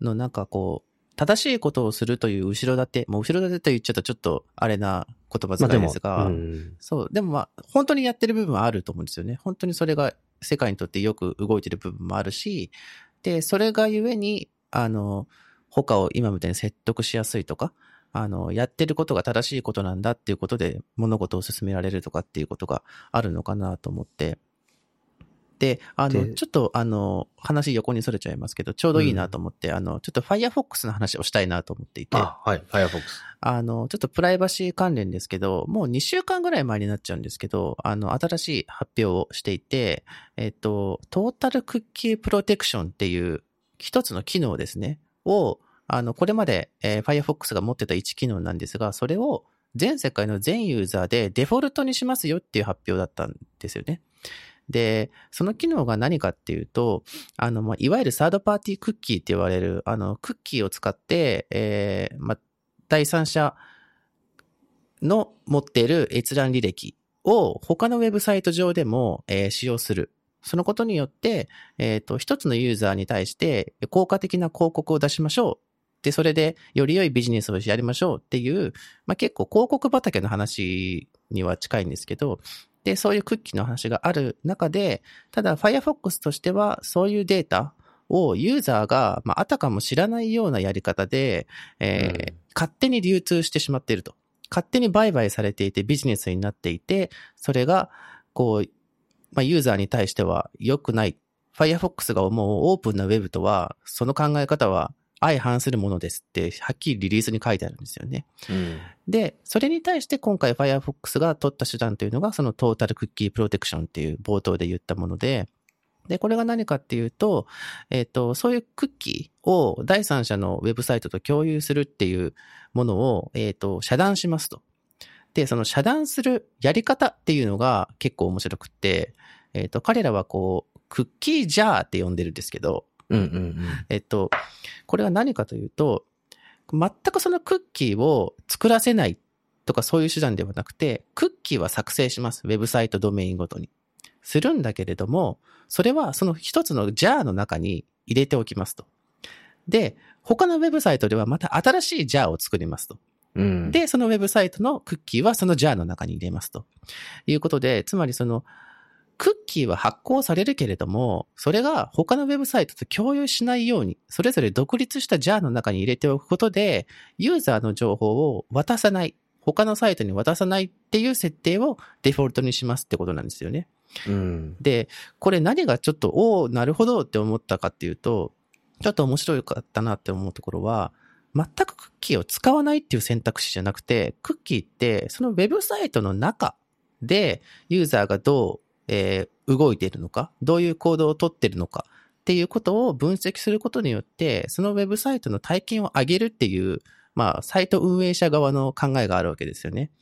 のなんかこう、正しいことをするという後ろ盾、もう後ろ盾と言っちゃうとちょっとあれな言葉遣いですが、まあうん、そう、でもまあ、本当にやってる部分はあると思うんですよね。本当にそれが世界にとってよく動いてる部分もあるし、で、それがゆえに、あの、他を今みたいに説得しやすいとか、あの、やってることが正しいことなんだっていうことで物事を進められるとかっていうことがあるのかなと思って、で、あの、ちょっとあの、話横にそれちゃいますけど、ちょうどいいなと思って、うん、あの、ちょっと Firefox の話をしたいなと思っていて。あ、はい、Firefox。あの、ちょっとプライバシー関連ですけど、もう2週間ぐらい前になっちゃうんですけど、あの、新しい発表をしていて、えっと、トータルクッキープロテクションっていう一つの機能ですね、を、あの、これまで、えー、Firefox が持ってた1機能なんですが、それを全世界の全ユーザーでデフォルトにしますよっていう発表だったんですよね。で、その機能が何かっていうと、あの、まあ、いわゆるサードパーティークッキーって言われる、あの、クッキーを使って、えー、まあ、第三者の持っている閲覧履歴を他のウェブサイト上でも、えー、使用する。そのことによって、えっ、ー、と、一つのユーザーに対して効果的な広告を出しましょう。で、それでより良いビジネスをやりましょうっていう、まあ、結構広告畑の話には近いんですけど、で、そういうクッキーの話がある中で、ただ Firefox としてはそういうデータをユーザーが、まあ、あたかも知らないようなやり方で、えー、うん、勝手に流通してしまっていると。勝手に売買されていてビジネスになっていて、それが、こう、まあ、ユーザーに対しては良くない。Firefox が思うオープンな Web とは、その考え方は相反するものですって、はっきりリリースに書いてあるんですよね。うん、で、それに対して今回 Firefox が取った手段というのが、そのトータルクッキープロテクションっていう冒頭で言ったもので、で、これが何かっていうと、えっ、ー、と、そういうクッキーを第三者のウェブサイトと共有するっていうものを、えっ、ー、と、遮断しますと。で、その遮断するやり方っていうのが結構面白くって、えっ、ー、と、彼らはこう、クッキージャーって呼んでるんですけど、うんうんうん。えっと、これは何かというと、全くそのクッキーを作らせないとかそういう手段ではなくて、クッキーは作成します。ウェブサイトドメインごとに。するんだけれども、それはその一つのジャーの中に入れておきますと。で、他のウェブサイトではまた新しいジャーを作りますと。うん、で、そのウェブサイトのクッキーはそのジャーの中に入れますと。いうことで、つまりその、クッキーは発行されるけれども、それが他のウェブサイトと共有しないように、それぞれ独立したジャーの中に入れておくことで、ユーザーの情報を渡さない、他のサイトに渡さないっていう設定をデフォルトにしますってことなんですよね。うん。で、これ何がちょっと、おおなるほどって思ったかっていうと、ちょっと面白かったなって思うところは、全くクッキーを使わないっていう選択肢じゃなくて、クッキーってそのウェブサイトの中でユーザーがどう、えー動いているのか、どういう行動をとっているのか？っていうことを分析することによって、そのウェブサイトの体験を上げるっていう、まあ、サイト運営者側の考えがあるわけですよね。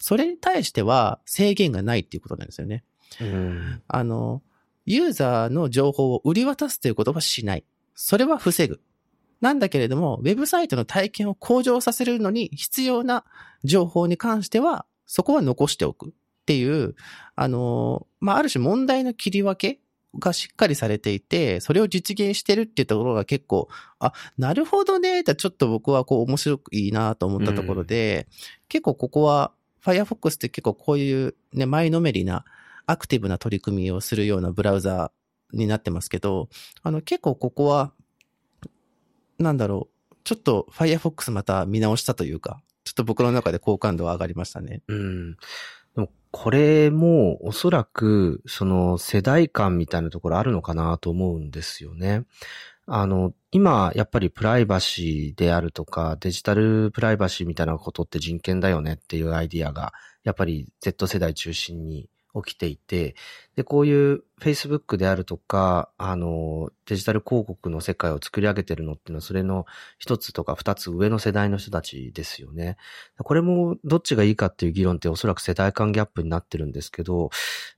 それに対しては制限がないっていうことなんですよね。うん。あの、ユーザーの情報を売り渡すということはしない。それは防ぐ。なんだけれども、ウェブサイトの体験を向上させるのに必要な情報に関しては、そこは残しておくっっていう、あの、まあ、ある種問題の切り分けがしっかりされていて、それを実現してるっていうところが結構、あ、なるほどね、とちょっと僕はこう面白くいいなと思ったところで、結構ここは、Firefox って結構こういうね、前のめりなアクティブな取り組みをするようなブラウザーになってますけど、あの結構ここは、なんだろう、ちょっと Firefox また見直したというか、ちょっと僕の中で好感度は上がりましたね。うん。これもおそらく、その世代間みたいなところあるのかなと思うんですよね。あの、今、やっぱりプライバシーであるとか、デジタルプライバシーみたいなことって人権だよねっていうアイディアが、やっぱり Z 世代中心に起きていて、で、こういう Facebook であるとか、あの、デジタル広告の世界を作り上げてるのっていうのは、それの一つとか二つ上の世代の人たちですよね。これもどっちがいいかっていう議論っておそらく世代間ギャップになってるんですけど、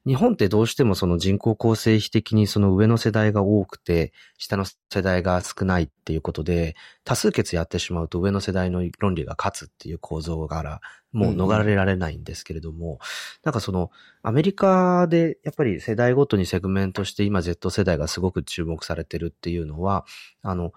日本ってどうしてもその人口構成比的にその上の世代が多くて、下の世代が少ないっていうことで、多数決やってしまうと上の世代の論理が勝つっていう構造から、もう逃れられないんですけれども、なんかその、アメリカでやっぱり世代ごとにセグメントして今 Z 世代がすごく注目されてるっていうのは、あの、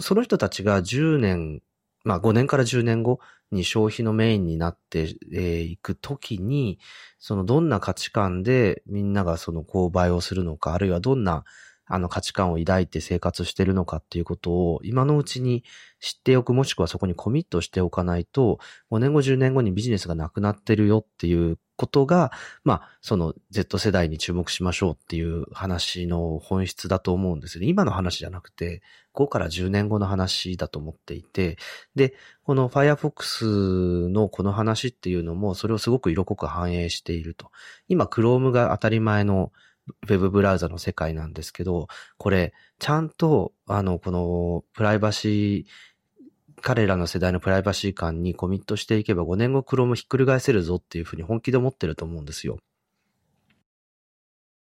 その人たちが10年、まあ5年から10年後に消費のメインになってい、くときに、そのどんな価値観でみんながその購買をするのか、あるいはどんなあの価値観を抱いて生活してるのかっていうことを今のうちに知っておく、もしくはそこにコミットしておかないと、5年後、10年後にビジネスがなくなってるよっていうことが、まあ、その Z 世代に注目しましょうっていう話の本質だと思うんですよね。今の話じゃなくて、5から10年後の話だと思っていて、で、この Firefox のこの話っていうのも、それをすごく色濃く反映していると。今、Chrome が当たり前のウェブブラウザの世界なんですけど、これ、ちゃんと、あの、この、プライバシー、彼らの世代のプライバシー感にコミットしていけば5年後クロームひっくり返せるぞっていうふうに本気で思ってると思うんですよ。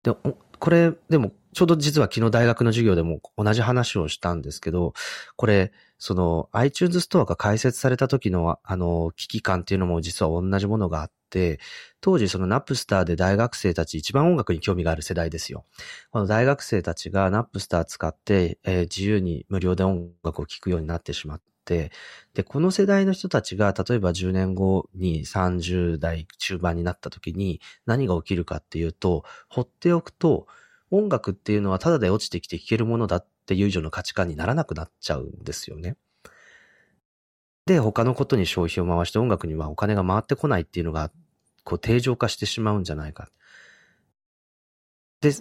で、これ、でも、ちょうど実は昨日大学の授業でも同じ話をしたんですけど、これ、その iTunes ストアが開設された時のあの危機感っていうのも実は同じものがあって、当時そのナップスターで大学生たち一番音楽に興味がある世代ですよ。この大学生たちがナップスター使って、えー自由に無料で音楽を聴くようになってしまって、で、この世代の人たちが例えば10年後に30代中盤になった時に何が起きるかっていうと、放っておくと音楽っていうのはただで落ちてきて聴けるものだっていう以上の価値観にならなくなっちゃうんですよね。で、他のことに消費を回して音楽にはお金が回ってこないっていうのが、こう、定常化してしまうんじゃないか。で、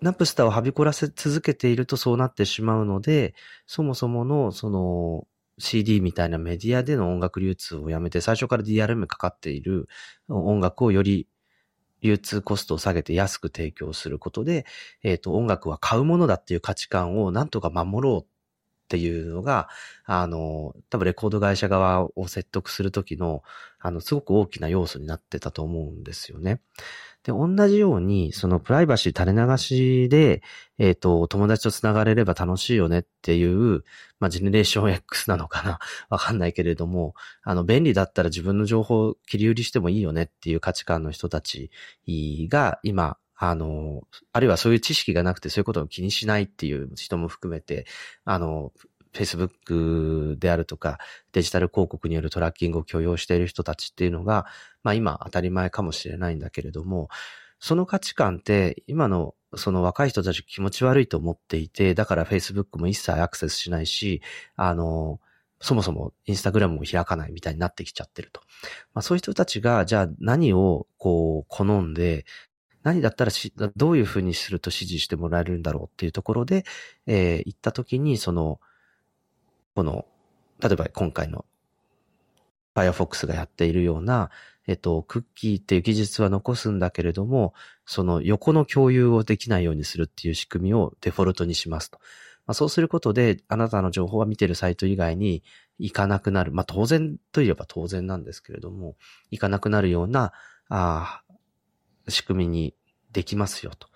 ナプスターをはびこらせ続けているとそうなってしまうので、そもそもの、その、CD みたいなメディアでの音楽流通をやめて、最初から DRM かかっている音楽をより流通コストを下げて安く提供することで、えっ、と、音楽は買うものだっていう価値観をなんとか守ろうっっていうのが、あの、多分レコード会社側を説得するときの、あの、すごく大きな要素になってたと思うんですよね。で、同じように、そのプライバシー垂れ流しで、えっ、と、友達と繋がれれば楽しいよねっていう、まあ、ジェネレーション X なのかな。わかんないけれども、あの、便利だったら自分の情報を切り売りしてもいいよねっていう価値観の人たちが、今、あの、あるいはそういう知識がなくてそういうことを気にしないっていう人も含めて、あの、Facebook であるとか、デジタル広告によるトラッキングを許容している人たちっていうのが、まあ今当たり前かもしれないんだけれども、その価値観って今のその若い人たち気持ち悪いと思っていて、だから Facebook も一切アクセスしないし、あの、そもそもインスタグラムも開かないみたいになってきちゃってると。まあそういう人たちが、じゃあ何をこう好んで、何だったら、どういうふうにすると支持してもらえるんだろうっていうところで、えー、行った時に、その、この、例えば今回の Firefox がやっているような、えっと、クッキーっていう技術は残すんだけれども、その横の共有をできないようにするっていう仕組みをデフォルトにしますと。まあ、そうすることで、あなたの情報は見てるサイト以外に行かなくなる。まあ、当然といえば当然なんですけれども、行かなくなるような、あ仕組みにできますよと。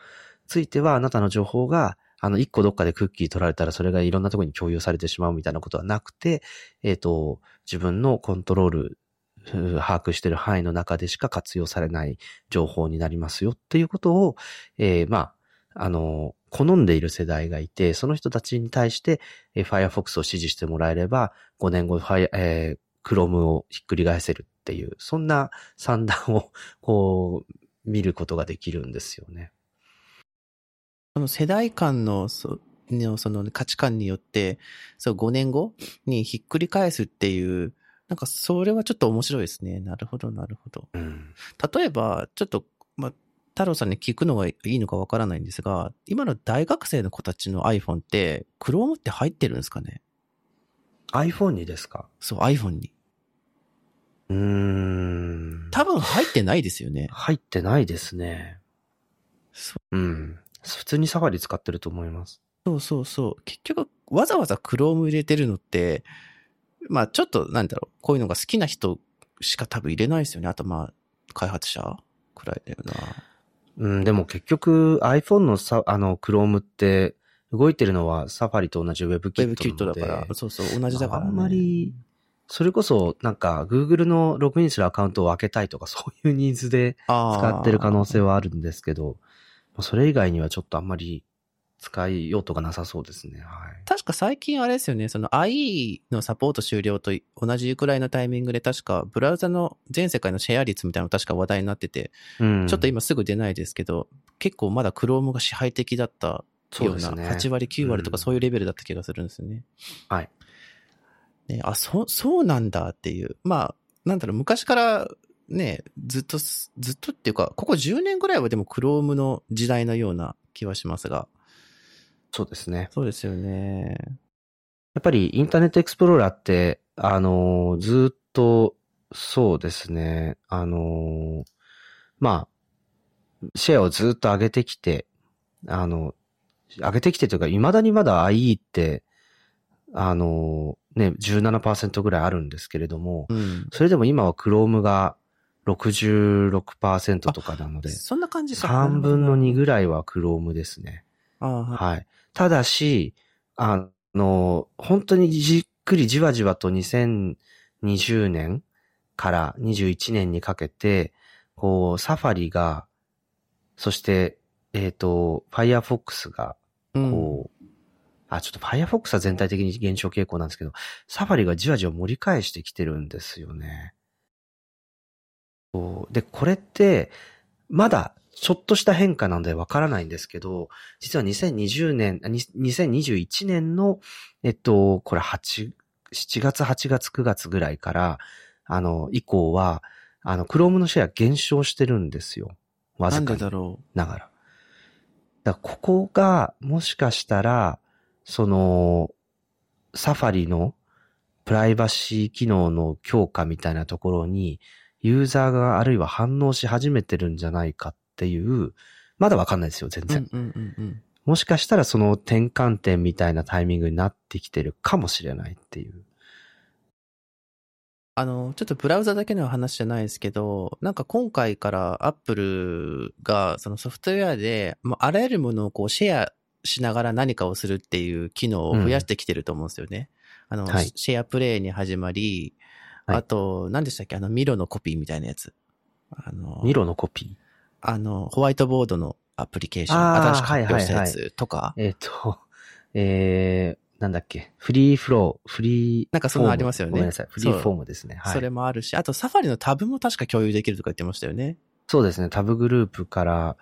ついては、あなたの情報があの、一個どっかでクッキー取られたらそれがいろんなところに共有されてしまうみたいなことはなくて、えっ、ー、と、自分のコントロール、把握してる範囲の中でしか活用されない情報になりますよっていうことを、えー、まあ、あの、好んでいる世代がいて、その人たちに対して、えー、Firefox を支持してもらえれば、5年後、えー、Chrome をひっくり返せるっていう、そんな算段を、こう、見ることができるんですよね。その世代間の、そのその価値観によって、そう5年後にひっくり返すっていう、なんかそれはちょっと面白いですね。なるほど、なるほど。うん、例えば、ちょっと、まあ、太郎さんに聞くのがいいのかわからないんですが、今の大学生の子たちの iPhone って、Chrome って入ってるんですかね ?iPhone にですか？そう、iPhone に。うーん。多分入ってないですよね。入ってないですね。そう。うん。普通にサファリ使ってると思います。そうそうそう。結局、わざわざ Chrome 入れてるのって、まあちょっと、なんだろう、こういうのが好きな人しか多分入れないですよね。あとまあ、開発者くらいだよな。うん、でも結局 iPhone のさ、あの、Chrome って動いてるのはサファリと同じ WebKit だから、そうそう、同じだから、ね、あんまり、それこそ、なんか、Google のログインするアカウントを開けたいとか、そういうニーズで使ってる可能性はあるんですけど、それ以外にはちょっとあんまり使い用途がなさそうですね。はい。確か最近あれですよね、その IE のサポート終了と同じくらいのタイミングで確かブラウザの全世界のシェア率みたいなの確か話題になってて、うん、ちょっと今すぐ出ないですけど、結構まだ Chrome が支配的だったような、8割9割とかそういうレベルだった気がするんですよね。うん、はい。ね、あ、そ、そうなんだっていう。まあ、なんだろう、昔からね、ずっと、ずっとっていうか、ここ10年ぐらいはでも Chrome の時代のような気はしますが。そうですね。そうですよね。やっぱりインターネットエクスプローラーって、あのー、ずっと、そうですね、あのー、まあ、シェアをずっと上げてきて、あの、上げてきてというか、未だにまだ IE って、あのー、ね、17%ぐらいあるんですけれども、うん、それでも今は Chrome が66%とかなので、そんな感じか。3分の2ぐらいは Chrome ですね。はい、はい。ただし、あの、本当にじっくりじわじわと2020年から21年にかけて、こう、サファリが、そして、えっ、ー、と、Firefox が、こう、うん、あ、ちょっと Firefox は全体的に減少傾向なんですけど、サファリがじわじわ盛り返してきてるんですよね。で、これって、まだちょっとした変化なのでわからないんですけど、実は2020年、2021年の、えっと、これ8、7月、8月、9月ぐらいから、あの、以降は、あの、クロームのシェア減少してるんですよ。わずかに。なんでだろう？ながら。だここが、もしかしたら、その、サファリのプライバシー機能の強化みたいなところに、ユーザーがあるいは反応し始めてるんじゃないかっていう、まだわかんないですよ、全然。うんうんうんもしかしたらその転換点みたいなタイミングになってきてるかもしれないっていう。あの、ちょっとブラウザだけの話じゃないですけど、なんか今回からアップルがそのソフトウェアで、もうあらゆるものをこうシェアしながら何かをするっていう機能を増やしてきてると思うんですよね。あの、はいシェアプレイに始まり、はいあと、何でしたっけ？あの、ミロのコピーみたいなやつ。あの、ミロのコピー？あの、ホワイトボードのアプリケーション、新しく発表したやつとか、えっ、と、えー、なんだっけ、フリーフロー、フリー、なんかそんなのありますよねごめんなさい、フリーフォームですね。はい。それもあるし、あとサファリのタブも確か共有できるとか言ってましたよね。そうですね、タブグループから。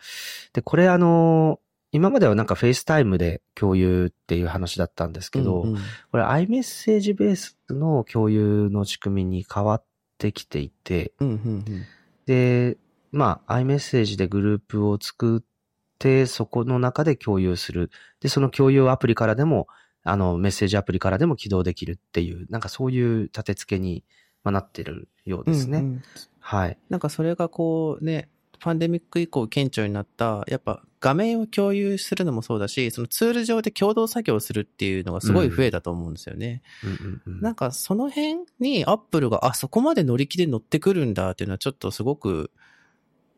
で、これあの、今まではなんかフェイスタイムで共有っていう話だったんですけど、うんうんこれ iMessage ベースの共有の仕組みに変わってきていて、うんうんうんで、まあ iMessage でグループを作って、そこの中で共有する。で、その共有アプリからでも、あの、メッセージアプリからでも起動できるっていう、なんかそういう立て付けにまあなってるようですね。うんうんはい。なんかそれがこうね、パンデミック以降顕著になった、やっぱ画面を共有するのもそうだし、そのツール上で共同作業するっていうのがすごい増えたと思うんですよね。なんかその辺にアップルが、あ、そこまで乗り気で乗ってくるんだっていうのはちょっとすごく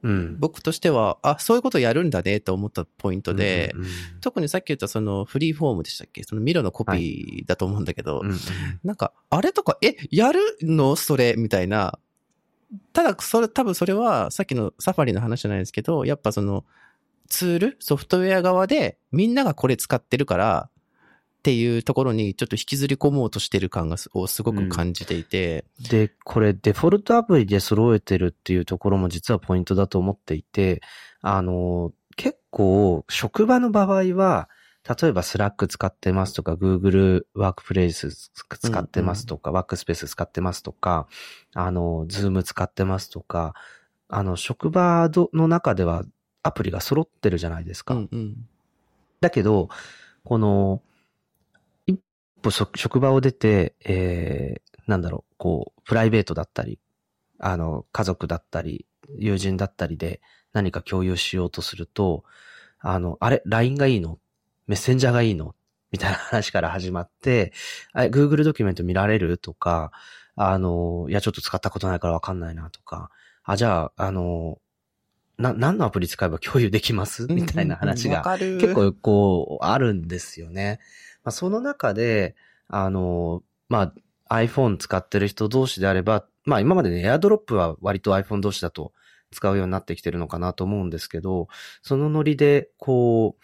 うん。僕としては、あ、そういうことやるんだねと思ったポイントで、うんうん特にさっき言ったそのフリーフォームでしたっけそのミロのコピーだと思うんだけど、うんうんなんか、あれとか、え、やるのそれみたいな。ただ、それ、多分それは、さっきのサファリの話じゃないですけど、やっぱその、ツール、ソフトウェア側で、みんながこれ使ってるから、っていうところにちょっと引きずり込もうとしてる感がをすごく感じていて、で、これデフォルトアプリで揃えてるっていうところも実はポイントだと思っていて、あの、結構職場の場合は、例えばスラック使ってますとか、Google ワークプレイス使ってますとか、ワークスペース使ってますとか、あの、Zoom 使ってますとか、あの、職場どの中ではアプリが揃ってるじゃないですか。うんうん。だけど、この、一歩職職場を出て、えー、なんだろう、こう、プライベートだったり、あの、家族だったり、友人だったりで何か共有しようとすると、あの、あれ、LINE がいいの？メッセンジャーがいいの？みたいな話から始まって、あ Google ドキュメント見られる？とか、あの、いや、ちょっと使ったことないからわかんないなとか、あ、じゃあ、あの、な、何のアプリ使えば共有できます？みたいな話が。結構こう、あるんですよね。まあ、その中で、あの、まあ、iPhone 使ってる人同士であれば、まあ今までね、AirDrop は割と iPhone 同士だと使うようになってきてるのかなと思うんですけど、そのノリで、こう、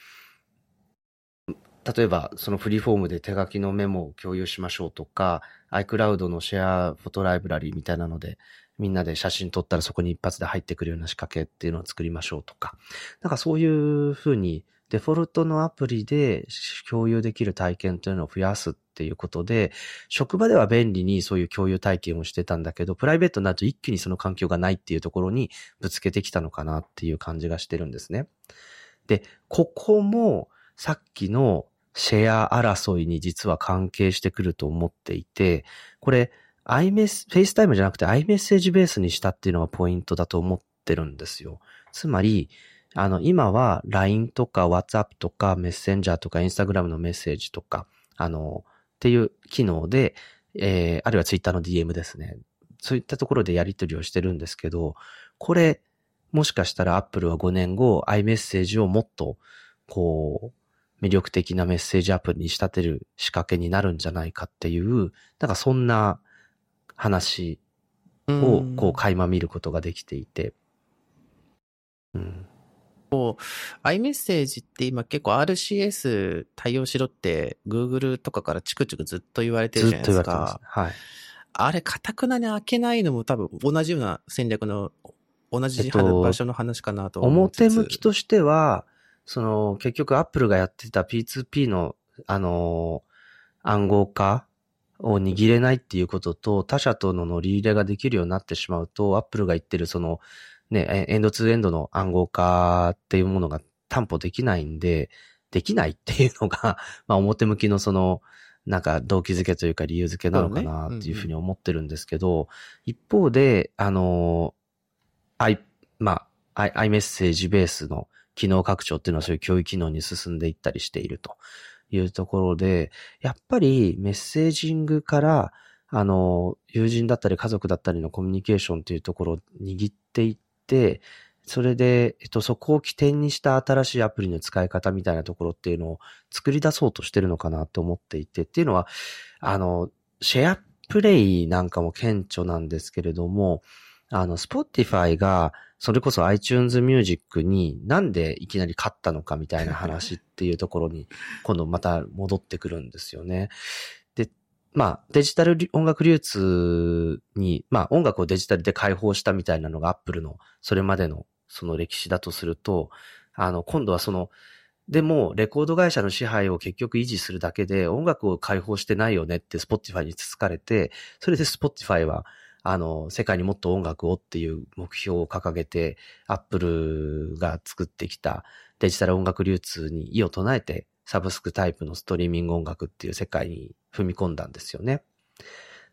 例えばそのフリーフォームで手書きのメモを共有しましょうとか、iCloud のシェアフォトライブラリーみたいなので、みんなで写真撮ったらそこに一発で入ってくるような仕掛けっていうのを作りましょうとか。なんかそういうふうにデフォルトのアプリで共有できる体験というのを増やすっていうことで、職場では便利にそういう共有体験をしてたんだけど、プライベートになると一気にその環境がないっていうところにぶつけてきたのかなっていう感じがしてるんですね。で、ここもさっきのシェア争いに実は関係してくると思っていて、これ、iMess、FaceTime じゃなくて iMessage ベースにしたっていうのがポイントだと思ってるんですよ。つまり、あの、今は LINE とか WhatsApp とか Messenger とか Instagram のメッセージとか、あの、っていう機能で、えー、あるいは Twitter の DM ですね。そういったところでやり取りをしてるんですけど、これ、もしかしたら Apple は5年後 iMessage をもっと、こう、魅力的なメッセージアプリに仕立てる仕掛けになるんじゃないかっていう、なんかそんな話をこう垣間見ることができていて。うん。iMessage って今結構 RCS 対応しろって Google とかからチクチクずっと言われてるずじゃないですっと言われてますか。。はい。あれ、かたくなに開けないのも多分同じような戦略の、同じえっと場所の話かなと思いつつ表向きとしては、その、結局アップルがやってた P2P の、あのー暗号化を握れないっていうことと、他社との乗り入れができるようになってしまうと、アップルが言ってるその、ね、エンドツーエンドの暗号化っていうものが担保できないんで、できないっていうのが、まあ表向きのその、なんか動機づけというか理由づけなのかなっていうふうに思ってるんですけど、一方で、あの、i、まあ、i、iMessage ベースの機能拡張っていうのはそういう教育機能に進んでいったりしているというところで、やっぱりメッセージングから、あの、友人だったり家族だったりのコミュニケーションというところを握っていって、それで、えっと、そこを起点にした新しいアプリの使い方みたいなところっていうのを作り出そうとしてるのかなと思っていて、っていうのは、あの、シェアプレイなんかも顕著なんですけれども、あの、Spotify が、それこそ iTunes Music になんでいきなり勝ったのかみたいな話っていうところに、今度また戻ってくるんですよね。で、まあ、デジタル音楽流通に、まあ、音楽をデジタルで解放したみたいなのが Apple のそれまでのその歴史だとすると、あの、今度はその、でも、レコード会社の支配を結局維持するだけで音楽を解放してないよねって Spotify につつかれて、それで Spotify は、あの、世界にもっと音楽をっていう目標を掲げて、Apple が作ってきたデジタル音楽流通に異を唱えて、サブスクタイプのストリーミング音楽っていう世界に踏み込んだんですよね。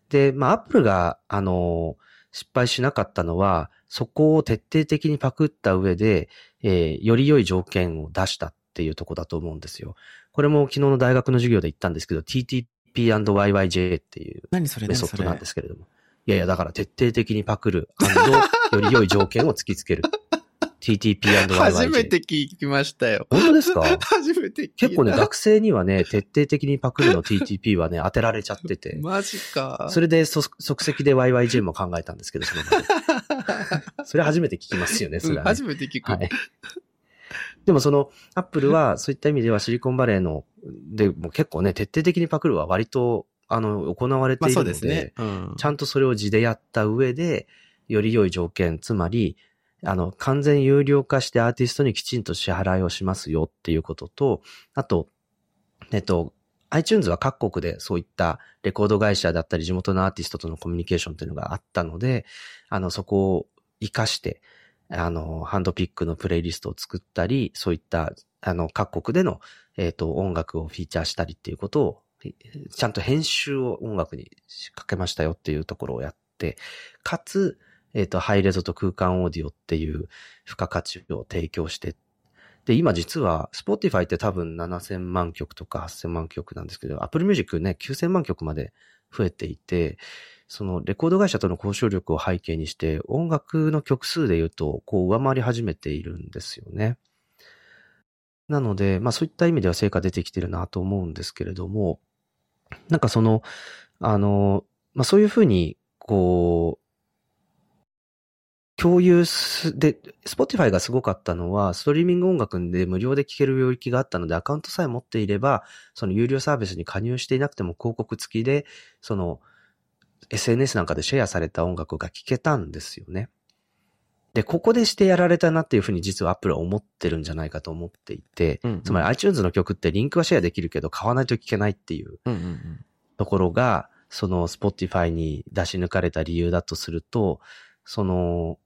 で、まあ、Apple が、あの、失敗しなかったのは、そこを徹底的にパクった上で、えーより良い条件を出したっていうとこだと思うんですよ。これも昨日の大学の授業で言ったんですけど、TTP&YYJ っていうメソッドなんですけれども。いやいや、だから徹底的にパクる より良い条件を突きつける。TTP&YYJ。初めて聞きましたよ。本当ですか？初めて聞いた。結構ね、学生にはね、徹底的にパクるの TTP はね、当てられちゃってて。マジか。それでそ即席で YYJ も考えたんですけど、そのそれ初めて聞きますよね、それは、ねうん初めて聞く。はい。でもその、アップルはそういった意味ではシリコンバレーの、で、もう結構ね、徹底的にパクるは割と、あの、行われてまあいるので、そうですね。うん。ちゃんとそれを地でやった上で、より良い条件、つまり、あの、完全有料化してアーティストにきちんと支払いをしますよっていうことと、あと、えっと、iTunes は各国でそういったレコード会社だったり地元のアーティストとのコミュニケーションっていうのがあったので、あの、そこを活かして、あの、ハンドピックのプレイリストを作ったり、そういった、あの、各国での、えっ、と、音楽をフィーチャーしたりっていうことを、えちゃんと編集を音楽にかけましたよっていうところをやって、かつ、えっ、と、ハイレゾと空間オーディオっていう付加価値を提供して、で、今実は、Spotify って多分7000万曲とか8000万曲なんですけど、Apple Music ね、9000万曲まで増えていて、そのレコード会社との交渉力を背景にして、音楽の曲数で言うと、こう上回り始めているんですよね。なので、まあそういった意味では成果出てきてるなと思うんですけれども、なんかその、あの、まあそういうふうに、こう、共有す、で、Spotify がすごかったのは、ストリーミング音楽で無料で聴ける領域があったので、アカウントさえ持っていれば、その有料サービスに加入していなくても広告付きで、その、SNS なんかでシェアされた音楽が聴けたんですよね。で、ここでしてやられたなっていうふうに実は Apple は思ってるんじゃないかと思っていて、うんうんつまり iTunes の曲ってリンクはシェアできるけど買わないと聴けないっていう。ところが、その Spotify に出し抜かれた理由だとすると、その、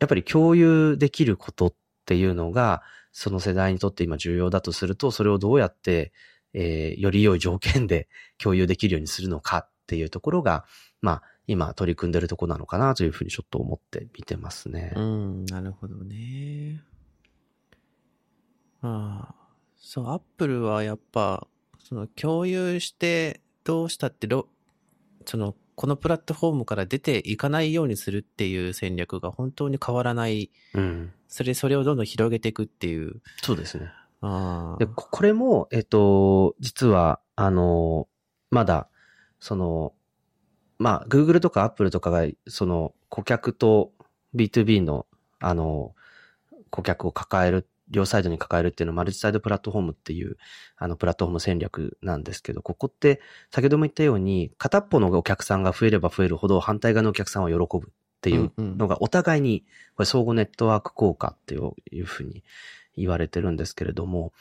やっぱり共有できることっていうのが、その世代にとって今重要だとすると、それをどうやって、えーより良い条件で共有できるようにするのかっていうところが、まあ、今取り組んでるところなのかなというふうにちょっと思って見てますね。うん、なるほどね。ああ、そう、アップルはやっぱ、その共有してどうしたってロ、その、このプラットフォームから出ていかないようにするっていう戦略が本当に変わらない。うん。それ、それをどんどん広げていくっていう。そうですね。ああ。で、ここれも、えっと、実は、あの、まだ、その、まあ、Google とか Apple とかが、その、顧客と B2B の、あの、顧客を抱える、両サイドに抱えるっていうのはマルチサイドプラットフォームっていう、あの、プラットフォーム戦略なんですけど、ここって、先ほども言ったように、片っぽのお客さんが増えれば増えるほど、反対側のお客さんは喜ぶっていうのが、お互いに、これ相互ネットワーク効果っていういうふうに言われてるんですけれども、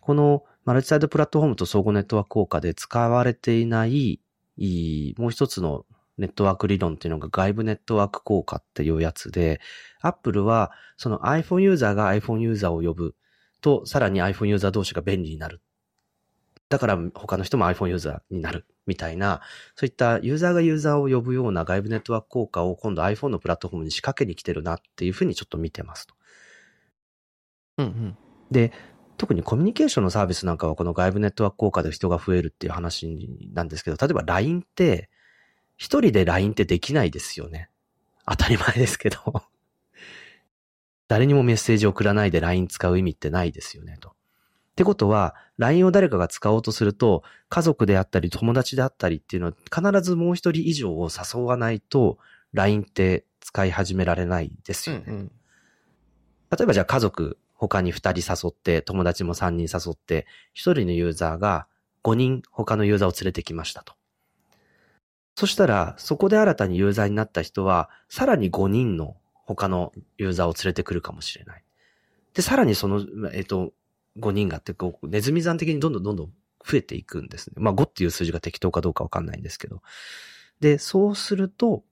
このマルチサイドプラットフォームと相互ネットワーク効果で使われていない、いいもう一つのネットワーク理論っていうのが外部ネットワーク効果っていうやつで、Apple はその iPhone ユーザーが iPhone ユーザーを呼ぶと、さらに iPhone ユーザー同士が便利になる。だから他の人も iPhone ユーザーになるみたいな、そういったユーザーがユーザーを呼ぶような外部ネットワーク効果を今度 iPhone のプラットフォームに仕掛けに来てるなっていうふうにちょっと見てますと。うんうん。で、特にコミュニケーションのサービスなんかはこの外部ネットワーク効果で人が増えるっていう話なんですけど、例えば LINE って、一人で LINE ってできないですよね。当たり前ですけど。誰にもメッセージを送らないで LINE 使う意味ってないですよね、と。ってことは、LINE を誰かが使おうとすると、家族であったり友達であったりっていうのは必ずもう一人以上を誘わないと、LINE って使い始められないですよね。うん例えばじゃあ家族他に2人誘って、友達も3人誘って、1人のユーザーが5人他のユーザーを連れてきましたと。そしたら、そこで新たにユーザーになった人は、さらに5人の他のユーザーを連れてくるかもしれない。で、さらにその、えっと、5人がってこう、ネズミ山的にどんどんどんどん増えていくんですね。まあ5っていう数字が適当かどうかわかんないんですけど。で、そうすると、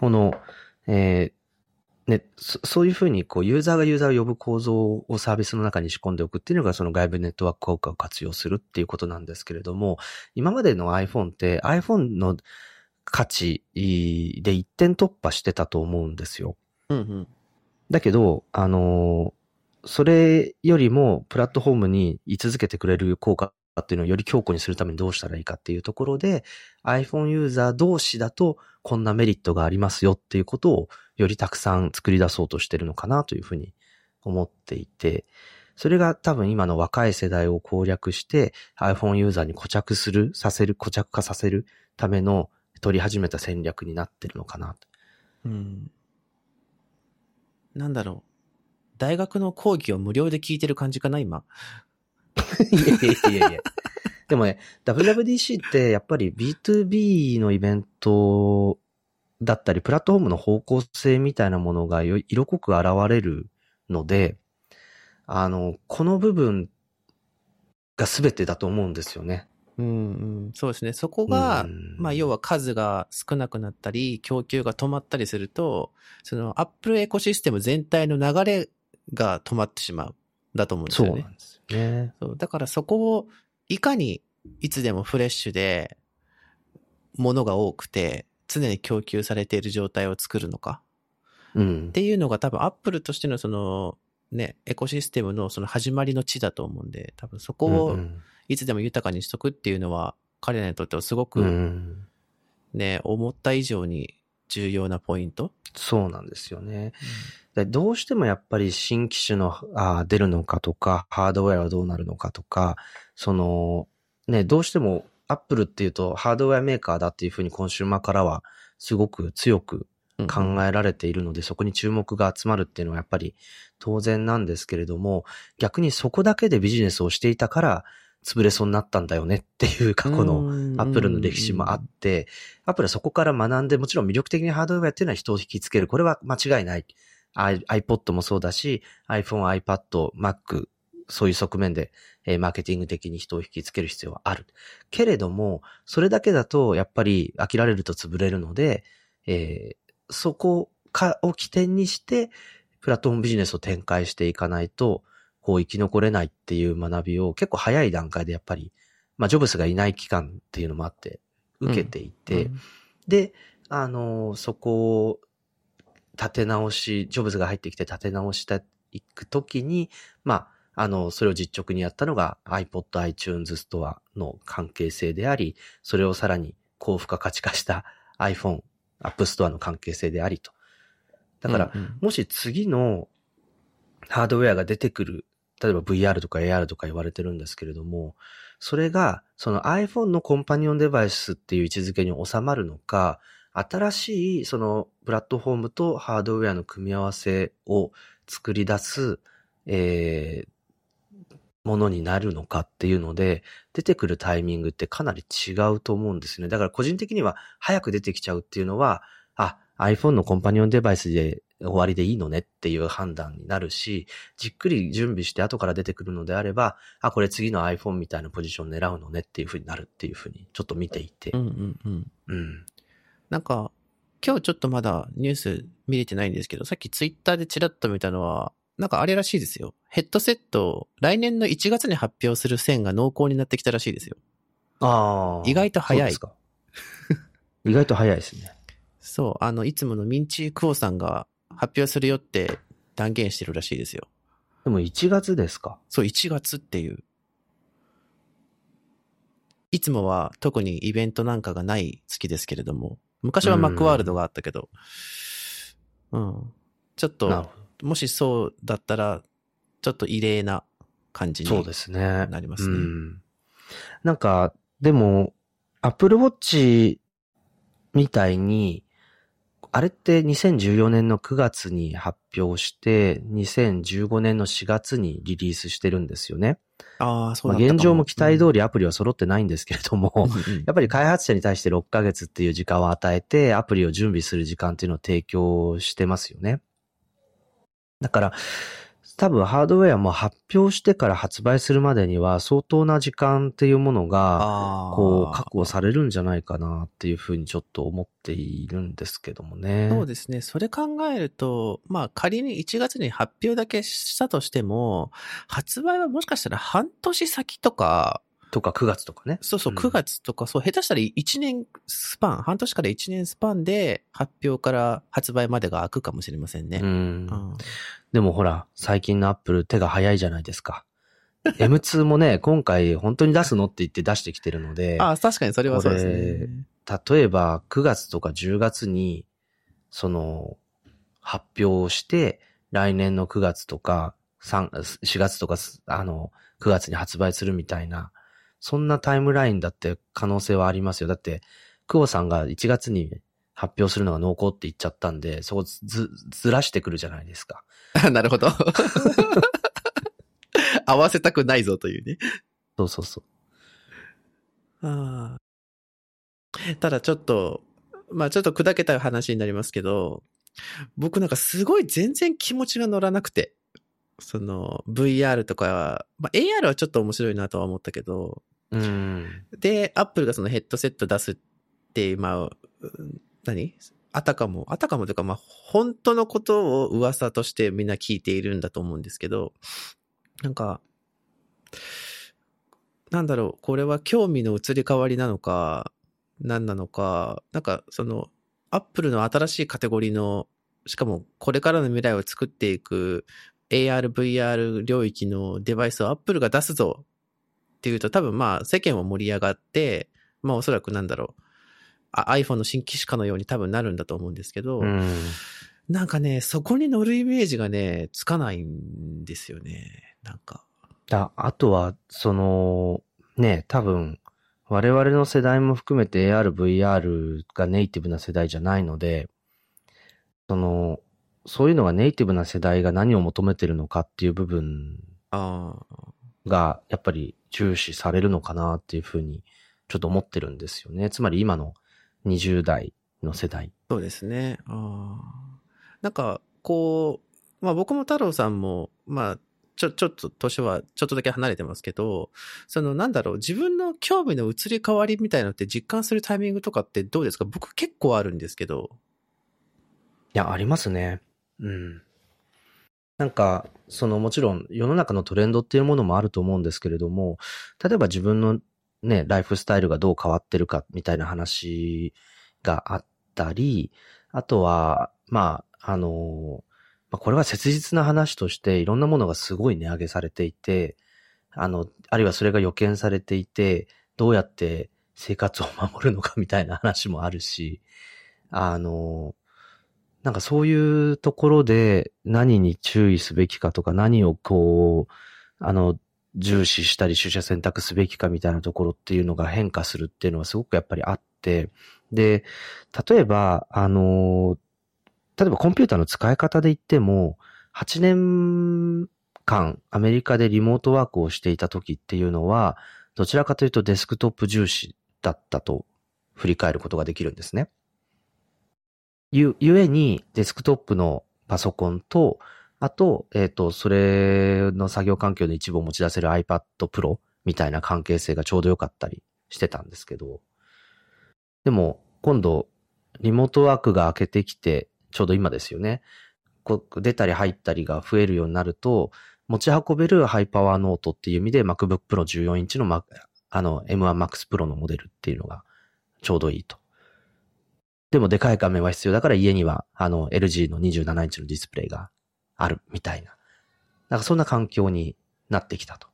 この、えーね、そそういうふうに、こう、ユーザーがユーザーを呼ぶ構造をサービスの中に仕込んでおくっていうのが、その外部ネットワーク効果を活用するっていうことなんですけれども、今までの iPhone って iPhone の価値で一点突破してたと思うんですよ。うんうん。だけど、あのーそれよりもプラットフォームに居続けてくれる効果っていうのをより強固にするためにどうしたらいいかっていうところで、iPhone ユーザー同士だとこんなメリットがありますよっていうことをよりたくさん作り出そうとしてるのかなというふうに思っていて、それが多分今の若い世代を攻略して iPhone ユーザーに固着する、させる、固着化させるための取り始めた戦略になってるのかなと。うん。なんだろう。大学の講義を無料で聞いてる感じかな、今。いやいやいやいや。でもね、WWDC ってやっぱり B2B のイベントだったり、プラットフォームの方向性みたいなものがよ色濃く現れるので、あの、この部分が全てだと思うんですよね。うんうん。そうですね。そこが、うんまあ、要は数が少なくなったり、供給が止まったりすると、その Apple エコシステム全体の流れが止まってしまう。だと思うんですよねそうなん。ですよね。そうだからそこをいかにいつでもフレッシュで、ものが多くて、常に供給されている状態を作るのか。うんっ。ていうのが多分 Apple としてのその、ね、エコシステムのその始まりの地だと思うんで、多分そこうをんいつでも豊かにしとくっていうのは、彼らにとってはすごうくん。ね、思った以上に重要なポイント。そうなんですよね。でどうしてもやっぱり新機種のあー出るのかとか、ハードウェアはどうなるのかとか、その、ね、どうしてもアップルっていうとハードウェアメーカーだっていうふうにコンシューマーからはすごく強くうん考えられているので、そこに注目が集まるっていうのはやっぱり当然なんですけれども、逆にそこだけでビジネスをしていたから潰れそうになったんだよねっていう過去のアップルの歴史もあって、アップルはそこから学んで、もちろん魅力的にハードウェアっていうのは人を引きつける。これは間違いない。IPod もそうだし、iPhone、iPad、Mac、そういう側面で、えーマーケティング的に人を引きつける必要はある。けれども、それだけだと、やっぱり飽きられると潰れるので、えーそこかを起点にして、プラットフォームビジネスを展開していかないと、こう生き残れないっていう学びを結構早い段階でやっぱり、まあ、ジョブスがいない期間っていうのもあって、受けていて、うんで、あの、そこを立て直し、ジョブズが入ってきて立て直していくときに、まあ、あの、それを実直にやったのが iPod、iTunes ストアの関係性であり、それをさらに高付加価値化した iPhone、App Store の関係性でありと。だから、うんうんもし次のハードウェアが出てくる、例えば VR とか AR とか言われてるんですけれども、それがその iPhone のコンパニオンデバイスっていう位置づけに収まるのか、新しいそのプラットフォームとハードウェアの組み合わせを作り出す、えーものになるのかっていうので、出てくるタイミングってかなり違うと思うんですね。だから個人的には早く出てきちゃうっていうのは、あ、iPhone のコンパニオンデバイスで終わりでいいのねっていう判断になるし、じっくり準備して後から出てくるのであれば、あ、これ次の iPhone みたいなポジション狙うのねっていうふうになるっていうふうにちょっと見ていてう。んうんうん。うん。なんか、今日ちょっとまだニュース見れてないんですけど、さっきツイッターでチラッと見たのは、なんかあれらしいですよ。ヘッドセットを来年の1月に発表する線が濃厚になってきたらしいですよ。ああ。意外と早いですか 意外と早いですね。そう、あの、いつものミンチークオさんが発表するよって断言してるらしいですよ。でも1月ですか。そう、1月っていう。いつもは特にイベントなんかがない月ですけれども、昔はマックワールドがあったけど、うん。ちょっと、ほもしそうだったら、ちょっと異例な感じど。にそうですね。なりますね。うん。なんか、でも、Apple Watch みたいに、あれって2014年の9月に発表して、2015年の4月にリリースしてるんですよね。ああ、そう現状も期待通りアプリは揃ってないんですけれども、うんうん やっぱり開発者に対して6ヶ月っていう時間を与えて、アプリを準備する時間っていうのを提供してますよね。だから、多分ハードウェアも発表してから発売するまでには相当な時間っていうものが。こう、確保されるんじゃないかなっていうふうにちょっと思っているんですけどもね。そうですね。それ考えると、まあ仮に1月に発表だけしたとしても、発売はもしかしたら半年先とか、とか9月とかね。そうそう、うん9月とか、そう、下手したら1年スパン、半年から1年スパンで発表から発売までが空くかもしれませんね。うんうんでもほら、最近のアップル手が早いじゃないですか。M2 もね、今回本当に出すのって言って出してきてるので、ああ、確かにそれはそうですね。例えば9月とか10月に、その、発表をして、来年の9月とか、3 4月とか、あの、9月に発売するみたいな、そんなタイムラインだって可能性はありますよ。だって、久保さんが1月に発表するのが濃厚って言っちゃったんで、そこず、ずらしてくるじゃないですか。なるほど。合わせたくないぞというね。そうそうそう。ああ。ただちょっと、まあちょっと砕けた話になりますけど、僕なんかすごい全然気持ちが乗らなくて、その VR とか、まあ AR はちょっと面白いなとは思ったけど、うん。で、アップルがそのヘッドセット出すって、まあ、何？あたかも、あたかもというか、まあ、本当のことを噂としてみんな聞いているんだと思うんですけど、なんか、なんだろう、これは興味の移り変わりなのか、何なのか、なんか、その、アップルの新しいカテゴリーの、しかもこれからの未来を作っていく AR、VR 領域のデバイスをアップルが出すぞっていうと多分まあ世間は盛り上がって、まあおそらくなんだろう、あ iPhone の新機種かのように多分なるんだと思うんですけど、うん。なんかね、そこに乗るイメージがね、つかないんですよね。なんか。ああとは、その、ね、多分、我々の世代も含めて AR、VR がネイティブな世代じゃないので、その、そういうのがネイティブな世代が何を求めてるのかっていう部分ああ、が、やっぱり重視されるのかなっていうふうに、ちょっと思ってるんですよね。つまり今の20代の世代。そうですね。ああ。なんか、こう、まあ僕も太郎さんも、まあ、ちょ、ちょっと年はちょっとだけ離れてますけど、そのなんだろう、自分の興味の移り変わりみたいなのって実感するタイミングとかってどうですか？僕結構あるんですけど。いや、ありますね。うん。なんか、そのもちろん世の中のトレンドっていうものもあると思うんですけれども、例えば自分のね、ライフスタイルがどう変わってるかみたいな話があったり、あとは、まあ、あの、まあ、これは切実な話としていろんなものがすごい値上げされていて、あの、あるいはそれが予見されていて、どうやって生活を守るのかみたいな話もあるし、あの、なんかそういうところで何に注意すべきかとか何をこう、あの、重視したり取捨選択すべきかみたいなところっていうのが変化するっていうのはすごくやっぱりあって、で、例えば、あの、例えばコンピューターの使い方で言っても、8年間アメリカでリモートワークをしていた時っていうのは、どちらかというとデスクトップ重視だったと振り返ることができるんですね。ゆ、ゆえにデスクトップのパソコンと、あと、えっ、と、それの作業環境の一部を持ち出せる iPad Pro みたいな関係性がちょうど良かったりしてたんですけど、でも、今度、リモートワークが明けてきて、ちょうど今ですよね。こう出たり入ったりが増えるようになると、持ち運べるハイパワーノートっていう意味で MacBook Pro 14インチのま、あの M1 Max Pro のモデルっていうのがちょうどいいと。でもでかい画面は必要だから家にはあの LG の27インチのディスプレイがあるみたいななんかそんな環境になってきたと。っ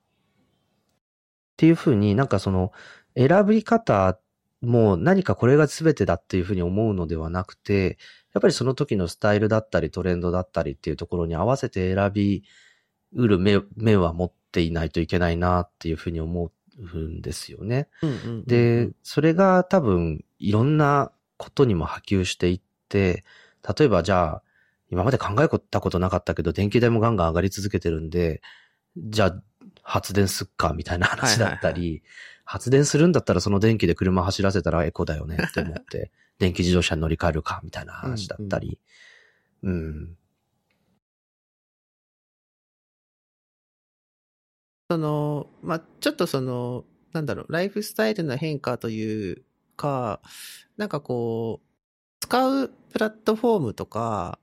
ていうふうになんかその選び方も何かこれが全てだっていうふうに思うのではなくて、やっぱりその時のスタイルだったりトレンドだったりっていうところに合わせて選びうる目目は持っていないといけないなっていうふうに思うんですよね。うんうんうんうんで、それが多分いろんなことにも波及していって、例えばじゃあ、今まで考えたことなかったけど、電気代もガンガン上がり続けてるんで、じゃあ発電すっかみたいな話だったり、発電するんだったらその電気で車走らせたらエコだよねって思って、電気自動車に乗り換えるかみたいな話だったり、うん。その、まあ、ちょっとその、なんだろう、ライフスタイルの変化というか、なんかこう、使うプラットフォームとか、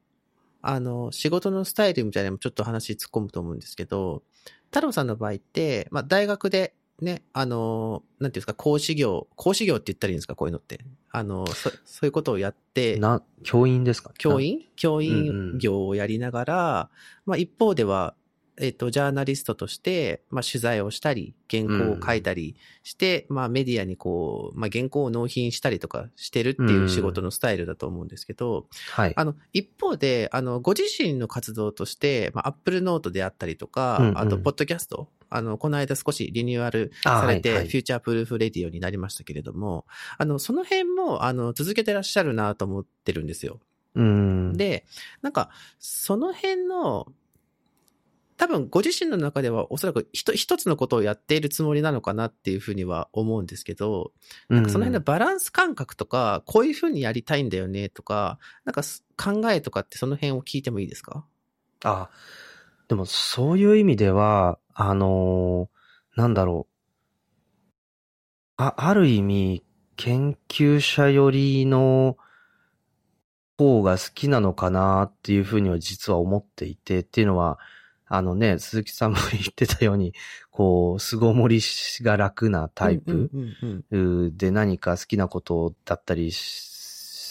あの、仕事のスタイルみたいなのもちょっと話突っ込むと思うんですけど、太郎さんの場合って、まあ、大学でね、あの、なんていうんですか、講師業、講師業って言ったらいいんですか、こういうのって。あの、そそういうことをやって、な、教員ですか？教員？教うんう員ん業をやりながら、まあ一方では、えっ、と、ジャーナリストとして、まあ取材をしたり、原稿を書いたりして、まあメディアにこう、まあ原稿を納品したりとかしてるっていう仕事のスタイルだと思うんですけど、はい。あの、一方で、あの、ご自身の活動として、まあ、アップルノートであったりとか、うんうんあと、ポッドキャスト、あの、この間少しリニューアルあされて、はいはい Future Proof Radio になりましたけれども、あの、その辺も、あの、続けてらっしゃるなと思ってるんですよ。うん。で、なんか、その辺の、多分ご自身の中ではおそらく一一つのことをやっているつもりなのかなっていうふうには思うんですけど、なんかその辺のバランス感覚とか、こういうふうにやりたいんだよねとか、なんかす考えとかってその辺を聞いてもいいですか？あ、でもそういう意味では、あのーなんだろう。あ、ある意味、研究者寄りの方が好きなのかなっていうふうには実は思っていて、っていうのは、あのね、鈴木さんも 言ってたように、こう、巣ごもりが楽なタイプ。で何か好きなことだったりし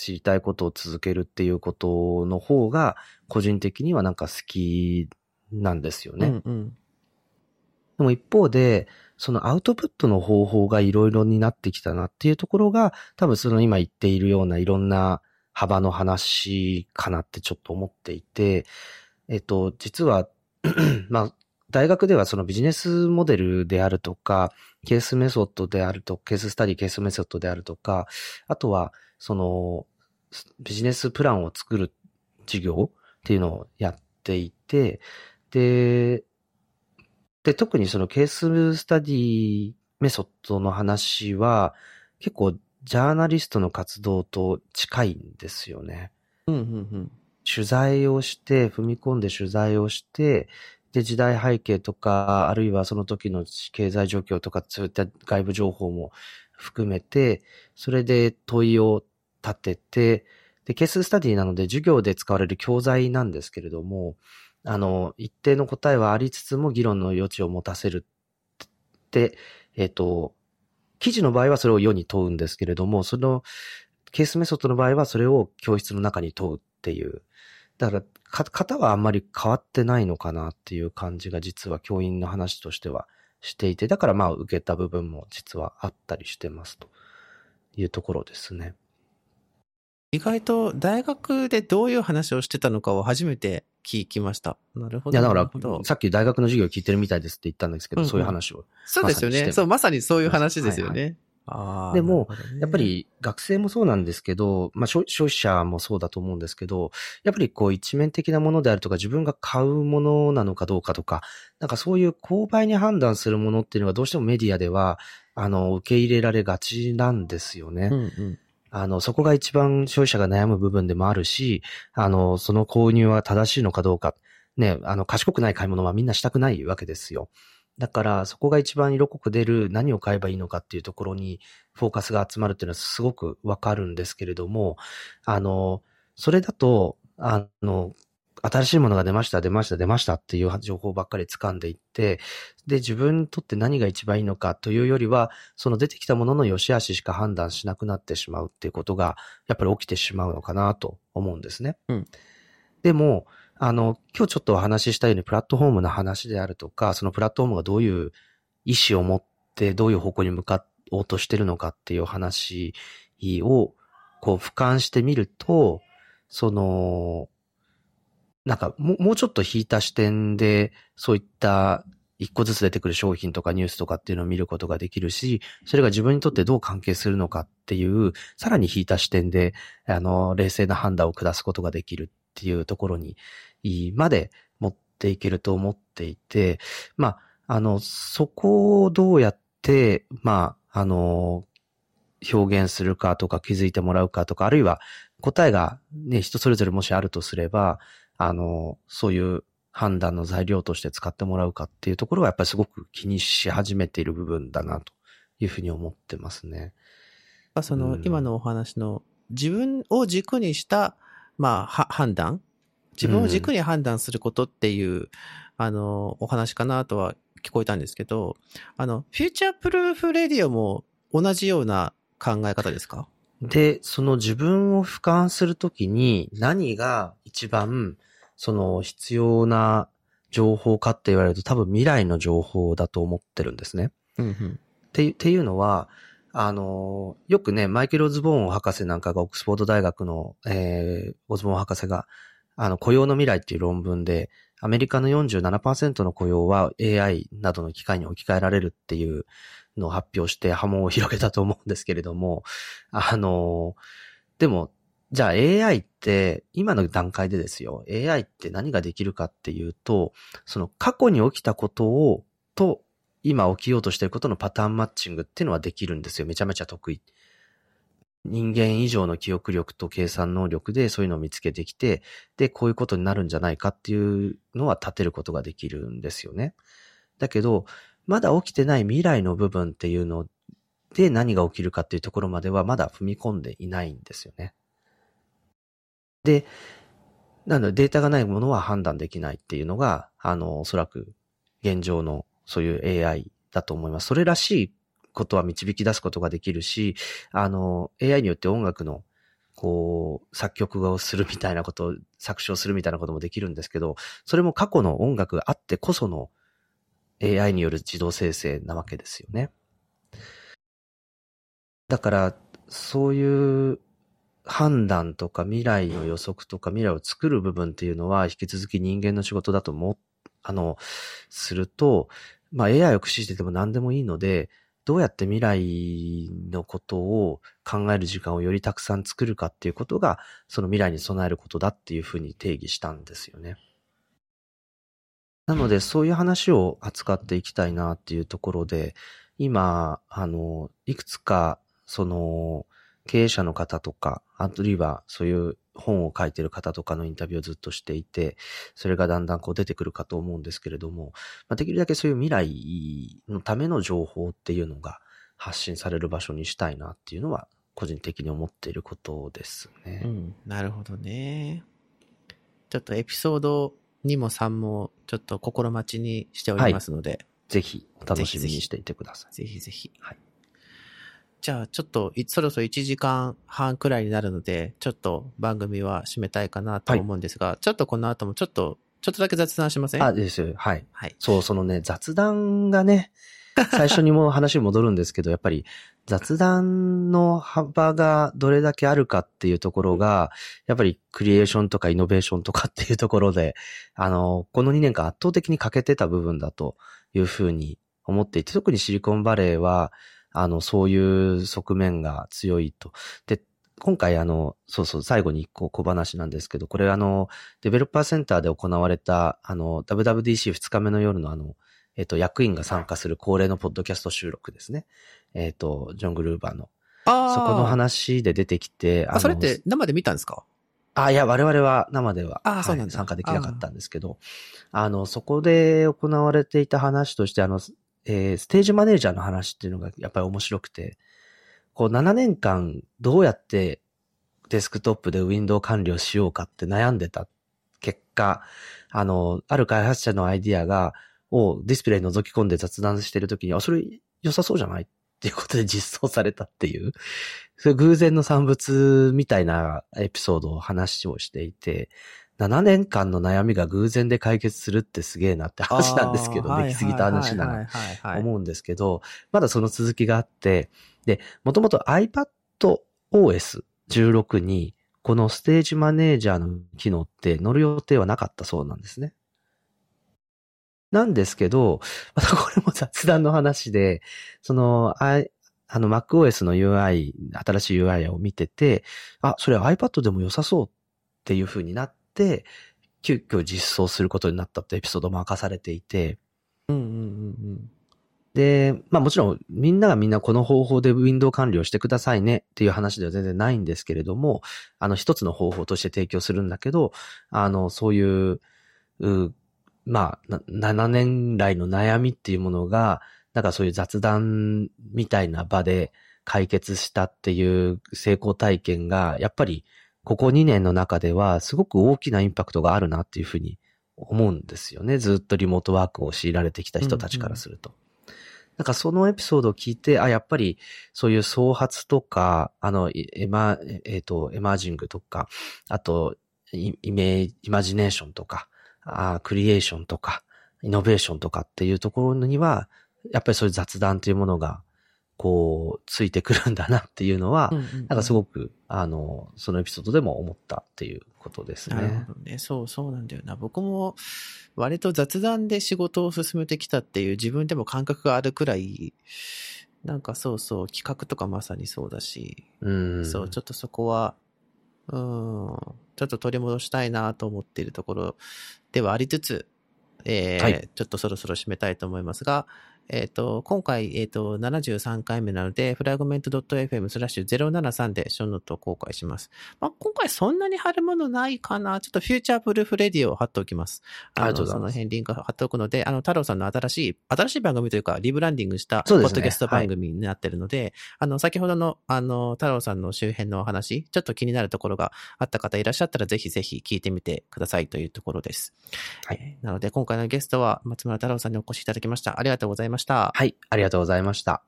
知りたいことを続けるっていうことの方が個人的にはなんか好きなんですようん。ね。うんうん。でも一方で、そのアウトプットの方法がいろいろになってきたなっていうところが多分その今言っているようないろんな幅の話かなってちょっと思っていて、えっと、実は、まあ、大学ではそのビジネスモデルであるとか、ケースメソッドであると、ケーススタディ、ケースメソッドであるとか、あとは、その、ビジネスプランを作る授業っていうのをやっていて、で、で、特にそのケーススタディメソッドの話は、結構ジャーナリストの活動と近いんですよね。うんうんうん。取材をして、踏み込んで取材をして、で、時代背景とか、あるいはその時の経済状況とか、そういった外部情報も含めて、それで問いを立てて、で、ケーススタディなので授業で使われる教材なんですけれども、あの、一定の答えはありつつも議論の余地を持たせるって、えっ、と、記事の場合はそれを世に問うんですけれども、そのケースメソッドの場合はそれを教室の中に問うっていう。だから、か型はあんまり変わってないのかなっていう感じが実は教員の話としてはしていて、だからまあ受けた部分も実はあったりしてますというところですね。意外と大学でどういう話をしてたのかを初めて聞きました。なるほど。いや、だからさっき大学の授業聞いてるみたいですって言ったんですけど、うんうんそういう話を。そうですよね。そう、まさにそういう話ですよね。でもねやっぱ、り学生もそうなんですけど、まあ消消費者もそうだと思うんですけど、やっぱりこう一面的なものであるとか自分が買うものなのかどうかとか、なんかそういう購買に判断するものっていうのがどうしてもメディアでは、あの、受け入れられがちなんですよね。うんうん。あの、そこが一番消費者が悩む部分でもあるし、あの、その購入は正しいのかどうか、ね、あの、賢くない買い物はみんなしたくないわけですよ。だから、そこが一番色濃く出る何を買えばいいのかっていうところにフォーカスが集まるっていうのはすごくわかるんですけれども、あの、それだと、あの、新しいものが出ました、出ました、出ましたっていう情報ばっかり掴んでいって、で、自分にとって何が一番いいのかというよりは、その出てきたものの良し悪ししか判断しなくなってしまうっていうことが、やっぱり起きてしまうのかなと思うんですね。うんでも、あの、今日ちょっとお話ししたようにプラットフォームの話であるとか、そのプラットフォームがどういう意思を持ってどういう方向に向かおうとしてるのかっていう話を、こう俯瞰してみると、その、なんかももうちょっと引いた視点で、そういった一個ずつ出てくる商品とかニュースとかっていうのを見ることができるし、それが自分にとってどう関係するのかっていう、さらに引いた視点で、あの、冷静な判断を下すことができる。っていうところに、まで持っていけると思っていて、まあ、あの、そこをどうやって、まあ、あの、表現するかとか気づいてもらうかとか、あるいは答えがね、人それぞれもしあるとすれば、あの、そういう判断の材料として使ってもらうかっていうところはやっぱりすごく気にし始めている部分だなというふうに思ってますね。その、今のお話の自分を軸にした、まあ、判断？自分を軸に判断することっていう、うん、あの、お話かなとは聞こえたんですけど、あの、フューチャープルーフレディオも同じような考え方ですか？で、その自分を俯瞰するときに何が一番その必要な情報かって言われると多分未来の情報だと思ってるんですね。うんうん、ってっていうのは、あの、よくね、マイケル・オズボーン博士なんかがオックスフォード大学の、えー、オズボーン博士が、あの、雇用の未来っていう論文で、アメリカの47%の雇用は AI などの機械に置き換えられるっていうのを発表して波紋を広げたと思うんですけれども、あの、でもじゃあ AI って今の段階でですよ、AI って何ができるかっていうと、その過去に起きたことを、と今起きようとしていることのパターンマッチングっていうのはできるんですよ。めちゃめちゃ得意。人間以上の記憶力と計算能力でそういうのを見つけてきて、で、こういうことになるんじゃないかっていうのは立てることができるんですよね。だけど、まだ起きてない未来の部分っていうので何が起きるかっていうところまではまだ踏み込んでいないんですよね。で、なのでデータがないものは判断できないっていうのが、あの、おそらく現状のそういう AI だと思います。それらしいことは導き出すことができるし、あの、AI によって音楽のこう、作曲をするみたいなこと、作詞をするみたいなこともできるんですけど、それも過去の音楽があってこその AI による自動生成なわけですよね。だから、そういう判断とか未来の予測とか未来を作る部分っていうのは引き続き人間の仕事だと思あの、すると、まあ AI を駆使してても何でもいいので、どうやって未来のことを考える時間をよりたくさん作るかっていうことが、その未来に備えることだっていうふうに定義したんですよね。なので、そういう話を扱っていきたいなっていうところで、今、あの、いくつか、その、経営者の方とか、あるいはそういう本を書いてる方とかのインタビューをずっとしていて、それがだんだんこう出てくるかと思うんですけれども、まあ、できるだけそういう未来のための情報っていうのが発信される場所にしたいなっていうのは、個人的に思っていることですね。うん、なるほどね。ちょっとエピソード2も3もちょっと心待ちにしておりますので。はい、ぜひお楽しみにしていてください。ぜひぜひ。はい。じゃあちょっと、そろそろ1時間半くらいになるので、ちょっと番組は締めたいかなと思うんですが、はい、ちょっとこの後もちょっと、ちょっとだけ雑談しません？あ、ですよ。はい。はい。そう、そのね、雑談がね、最初にも話戻るんですけど、やっぱり雑談の幅がどれだけあるかっていうところが、やっぱりクリエーションとかイノベーションとかっていうところで、あの、この2年間圧倒的に欠けてた部分だというふうに思っていて、特にシリコンバレーは、あの、そういう側面が強いと。で、今回あの、そうそう、最後に一個小話なんですけど、これあの、デベロッパーセンターで行われた、あの、WWDC2 日目の夜のあの、えっ、と、役員が参加する恒例のポッドキャスト収録ですね。えっ、と、ジョン・グルーバーの。ああ。そこの話で出てきて、あ、それって生で見たんですか？あ、いや、我々は生では、あそうなん、はい、参加できなかったんですけど、あの、そこで行われていた話として、あの、えー、ステージマネージャーの話っていうのがやっぱり面白くて、こう7年間どうやってデスクトップでウィンドウ管理をしようかって悩んでた結果、あの、ある開発者のアイディアが、をディスプレイに覗き込んで雑談してるときに、あ、それ良さそうじゃないっていうことで実装されたっていう、それ偶然の産物みたいなエピソードを話をしていて、7年間の悩みが偶然で解決するってすげえなって話なんですけど、あーできすぎた話なら思うんですけど、まだその続きがあって、で、もともと iPadOS16 に、このステージマネージャーの機能って乗る予定はなかったそうなんですね。なんですけど、またこれも雑談の話で、その、ああの MacOS の UI、新しい UI を見てて、あ、それ iPad でも良さそうっていう風になって、急遽実装することになったってエピソードも明かされていて、うんうんうんうん。で、まあもちろんみんながみんなこの方法でウィンドウ管理をしてくださいねっていう話では全然ないんですけれども、あの一つの方法として提供するんだけど、あのそういう、うまあ、な7年来の悩みっていうものが、なんかそういう雑談みたいな場で解決したっていう成功体験が、やっぱりここ2年の中ではすごく大きなインパクトがあるなっていうふうに思うんですよね。ずっとリモートワークを強いられてきた人たちからすると。なんかそのエピソードを聞いて、あ、やっぱりそういう創発とか、あの、いエマ、えっ、と、エマージングとか、あと、イメージ、イマジネーションとか、あクリエーションとか、イノベーションとかっていうところには、やっぱりそういう雑談というものが、こう、ついてくるんだなっていうのは、うんうんうんなんかすごく、あの、そのエピソードでも思ったっていうことですなるね。ほどね。そうそうなんだよな。僕も割と雑談で仕事を進めてきたっていう自分でも感覚があるくらい、なんかそうそう、企画とかまさにそうだし、うん。そう、ちょっとそこは、うん、ちょっと取り戻したいなと思っているところではありつつ、えーはいちょっとそろそろ締めたいと思いますが、えっ、と、今回、えっ、と、73回目なので、フラグメント .fm スラッシュ073でショーノートを公開します。まあ、今回そんなに貼るものないかな。ちょっと Future Proof Ready を貼っておきます。あのその辺リンク貼っておくので、あの、太郎さんの新しい、新しい番組というか、リブランディングした、ポッドキャスト番組になってるので、あの、先ほどの、あの、太郎さんの周辺のお話、ちょっと気になるところがあった方いらっしゃったら、ぜひぜひ聞いてみてくださいというところです。はいえーなので、今回のゲストは、松村太郎さんにお越しいただきました。ありがとうございました。はい、ありがとうございました。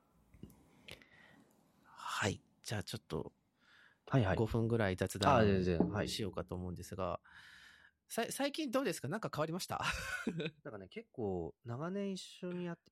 はい。じゃあ、ちょっと、はいはい5。分ぐらい雑あ談しようかと思うんですが、さ最近どうですか？なんか変わりました？なんかね、結構長年一緒にやって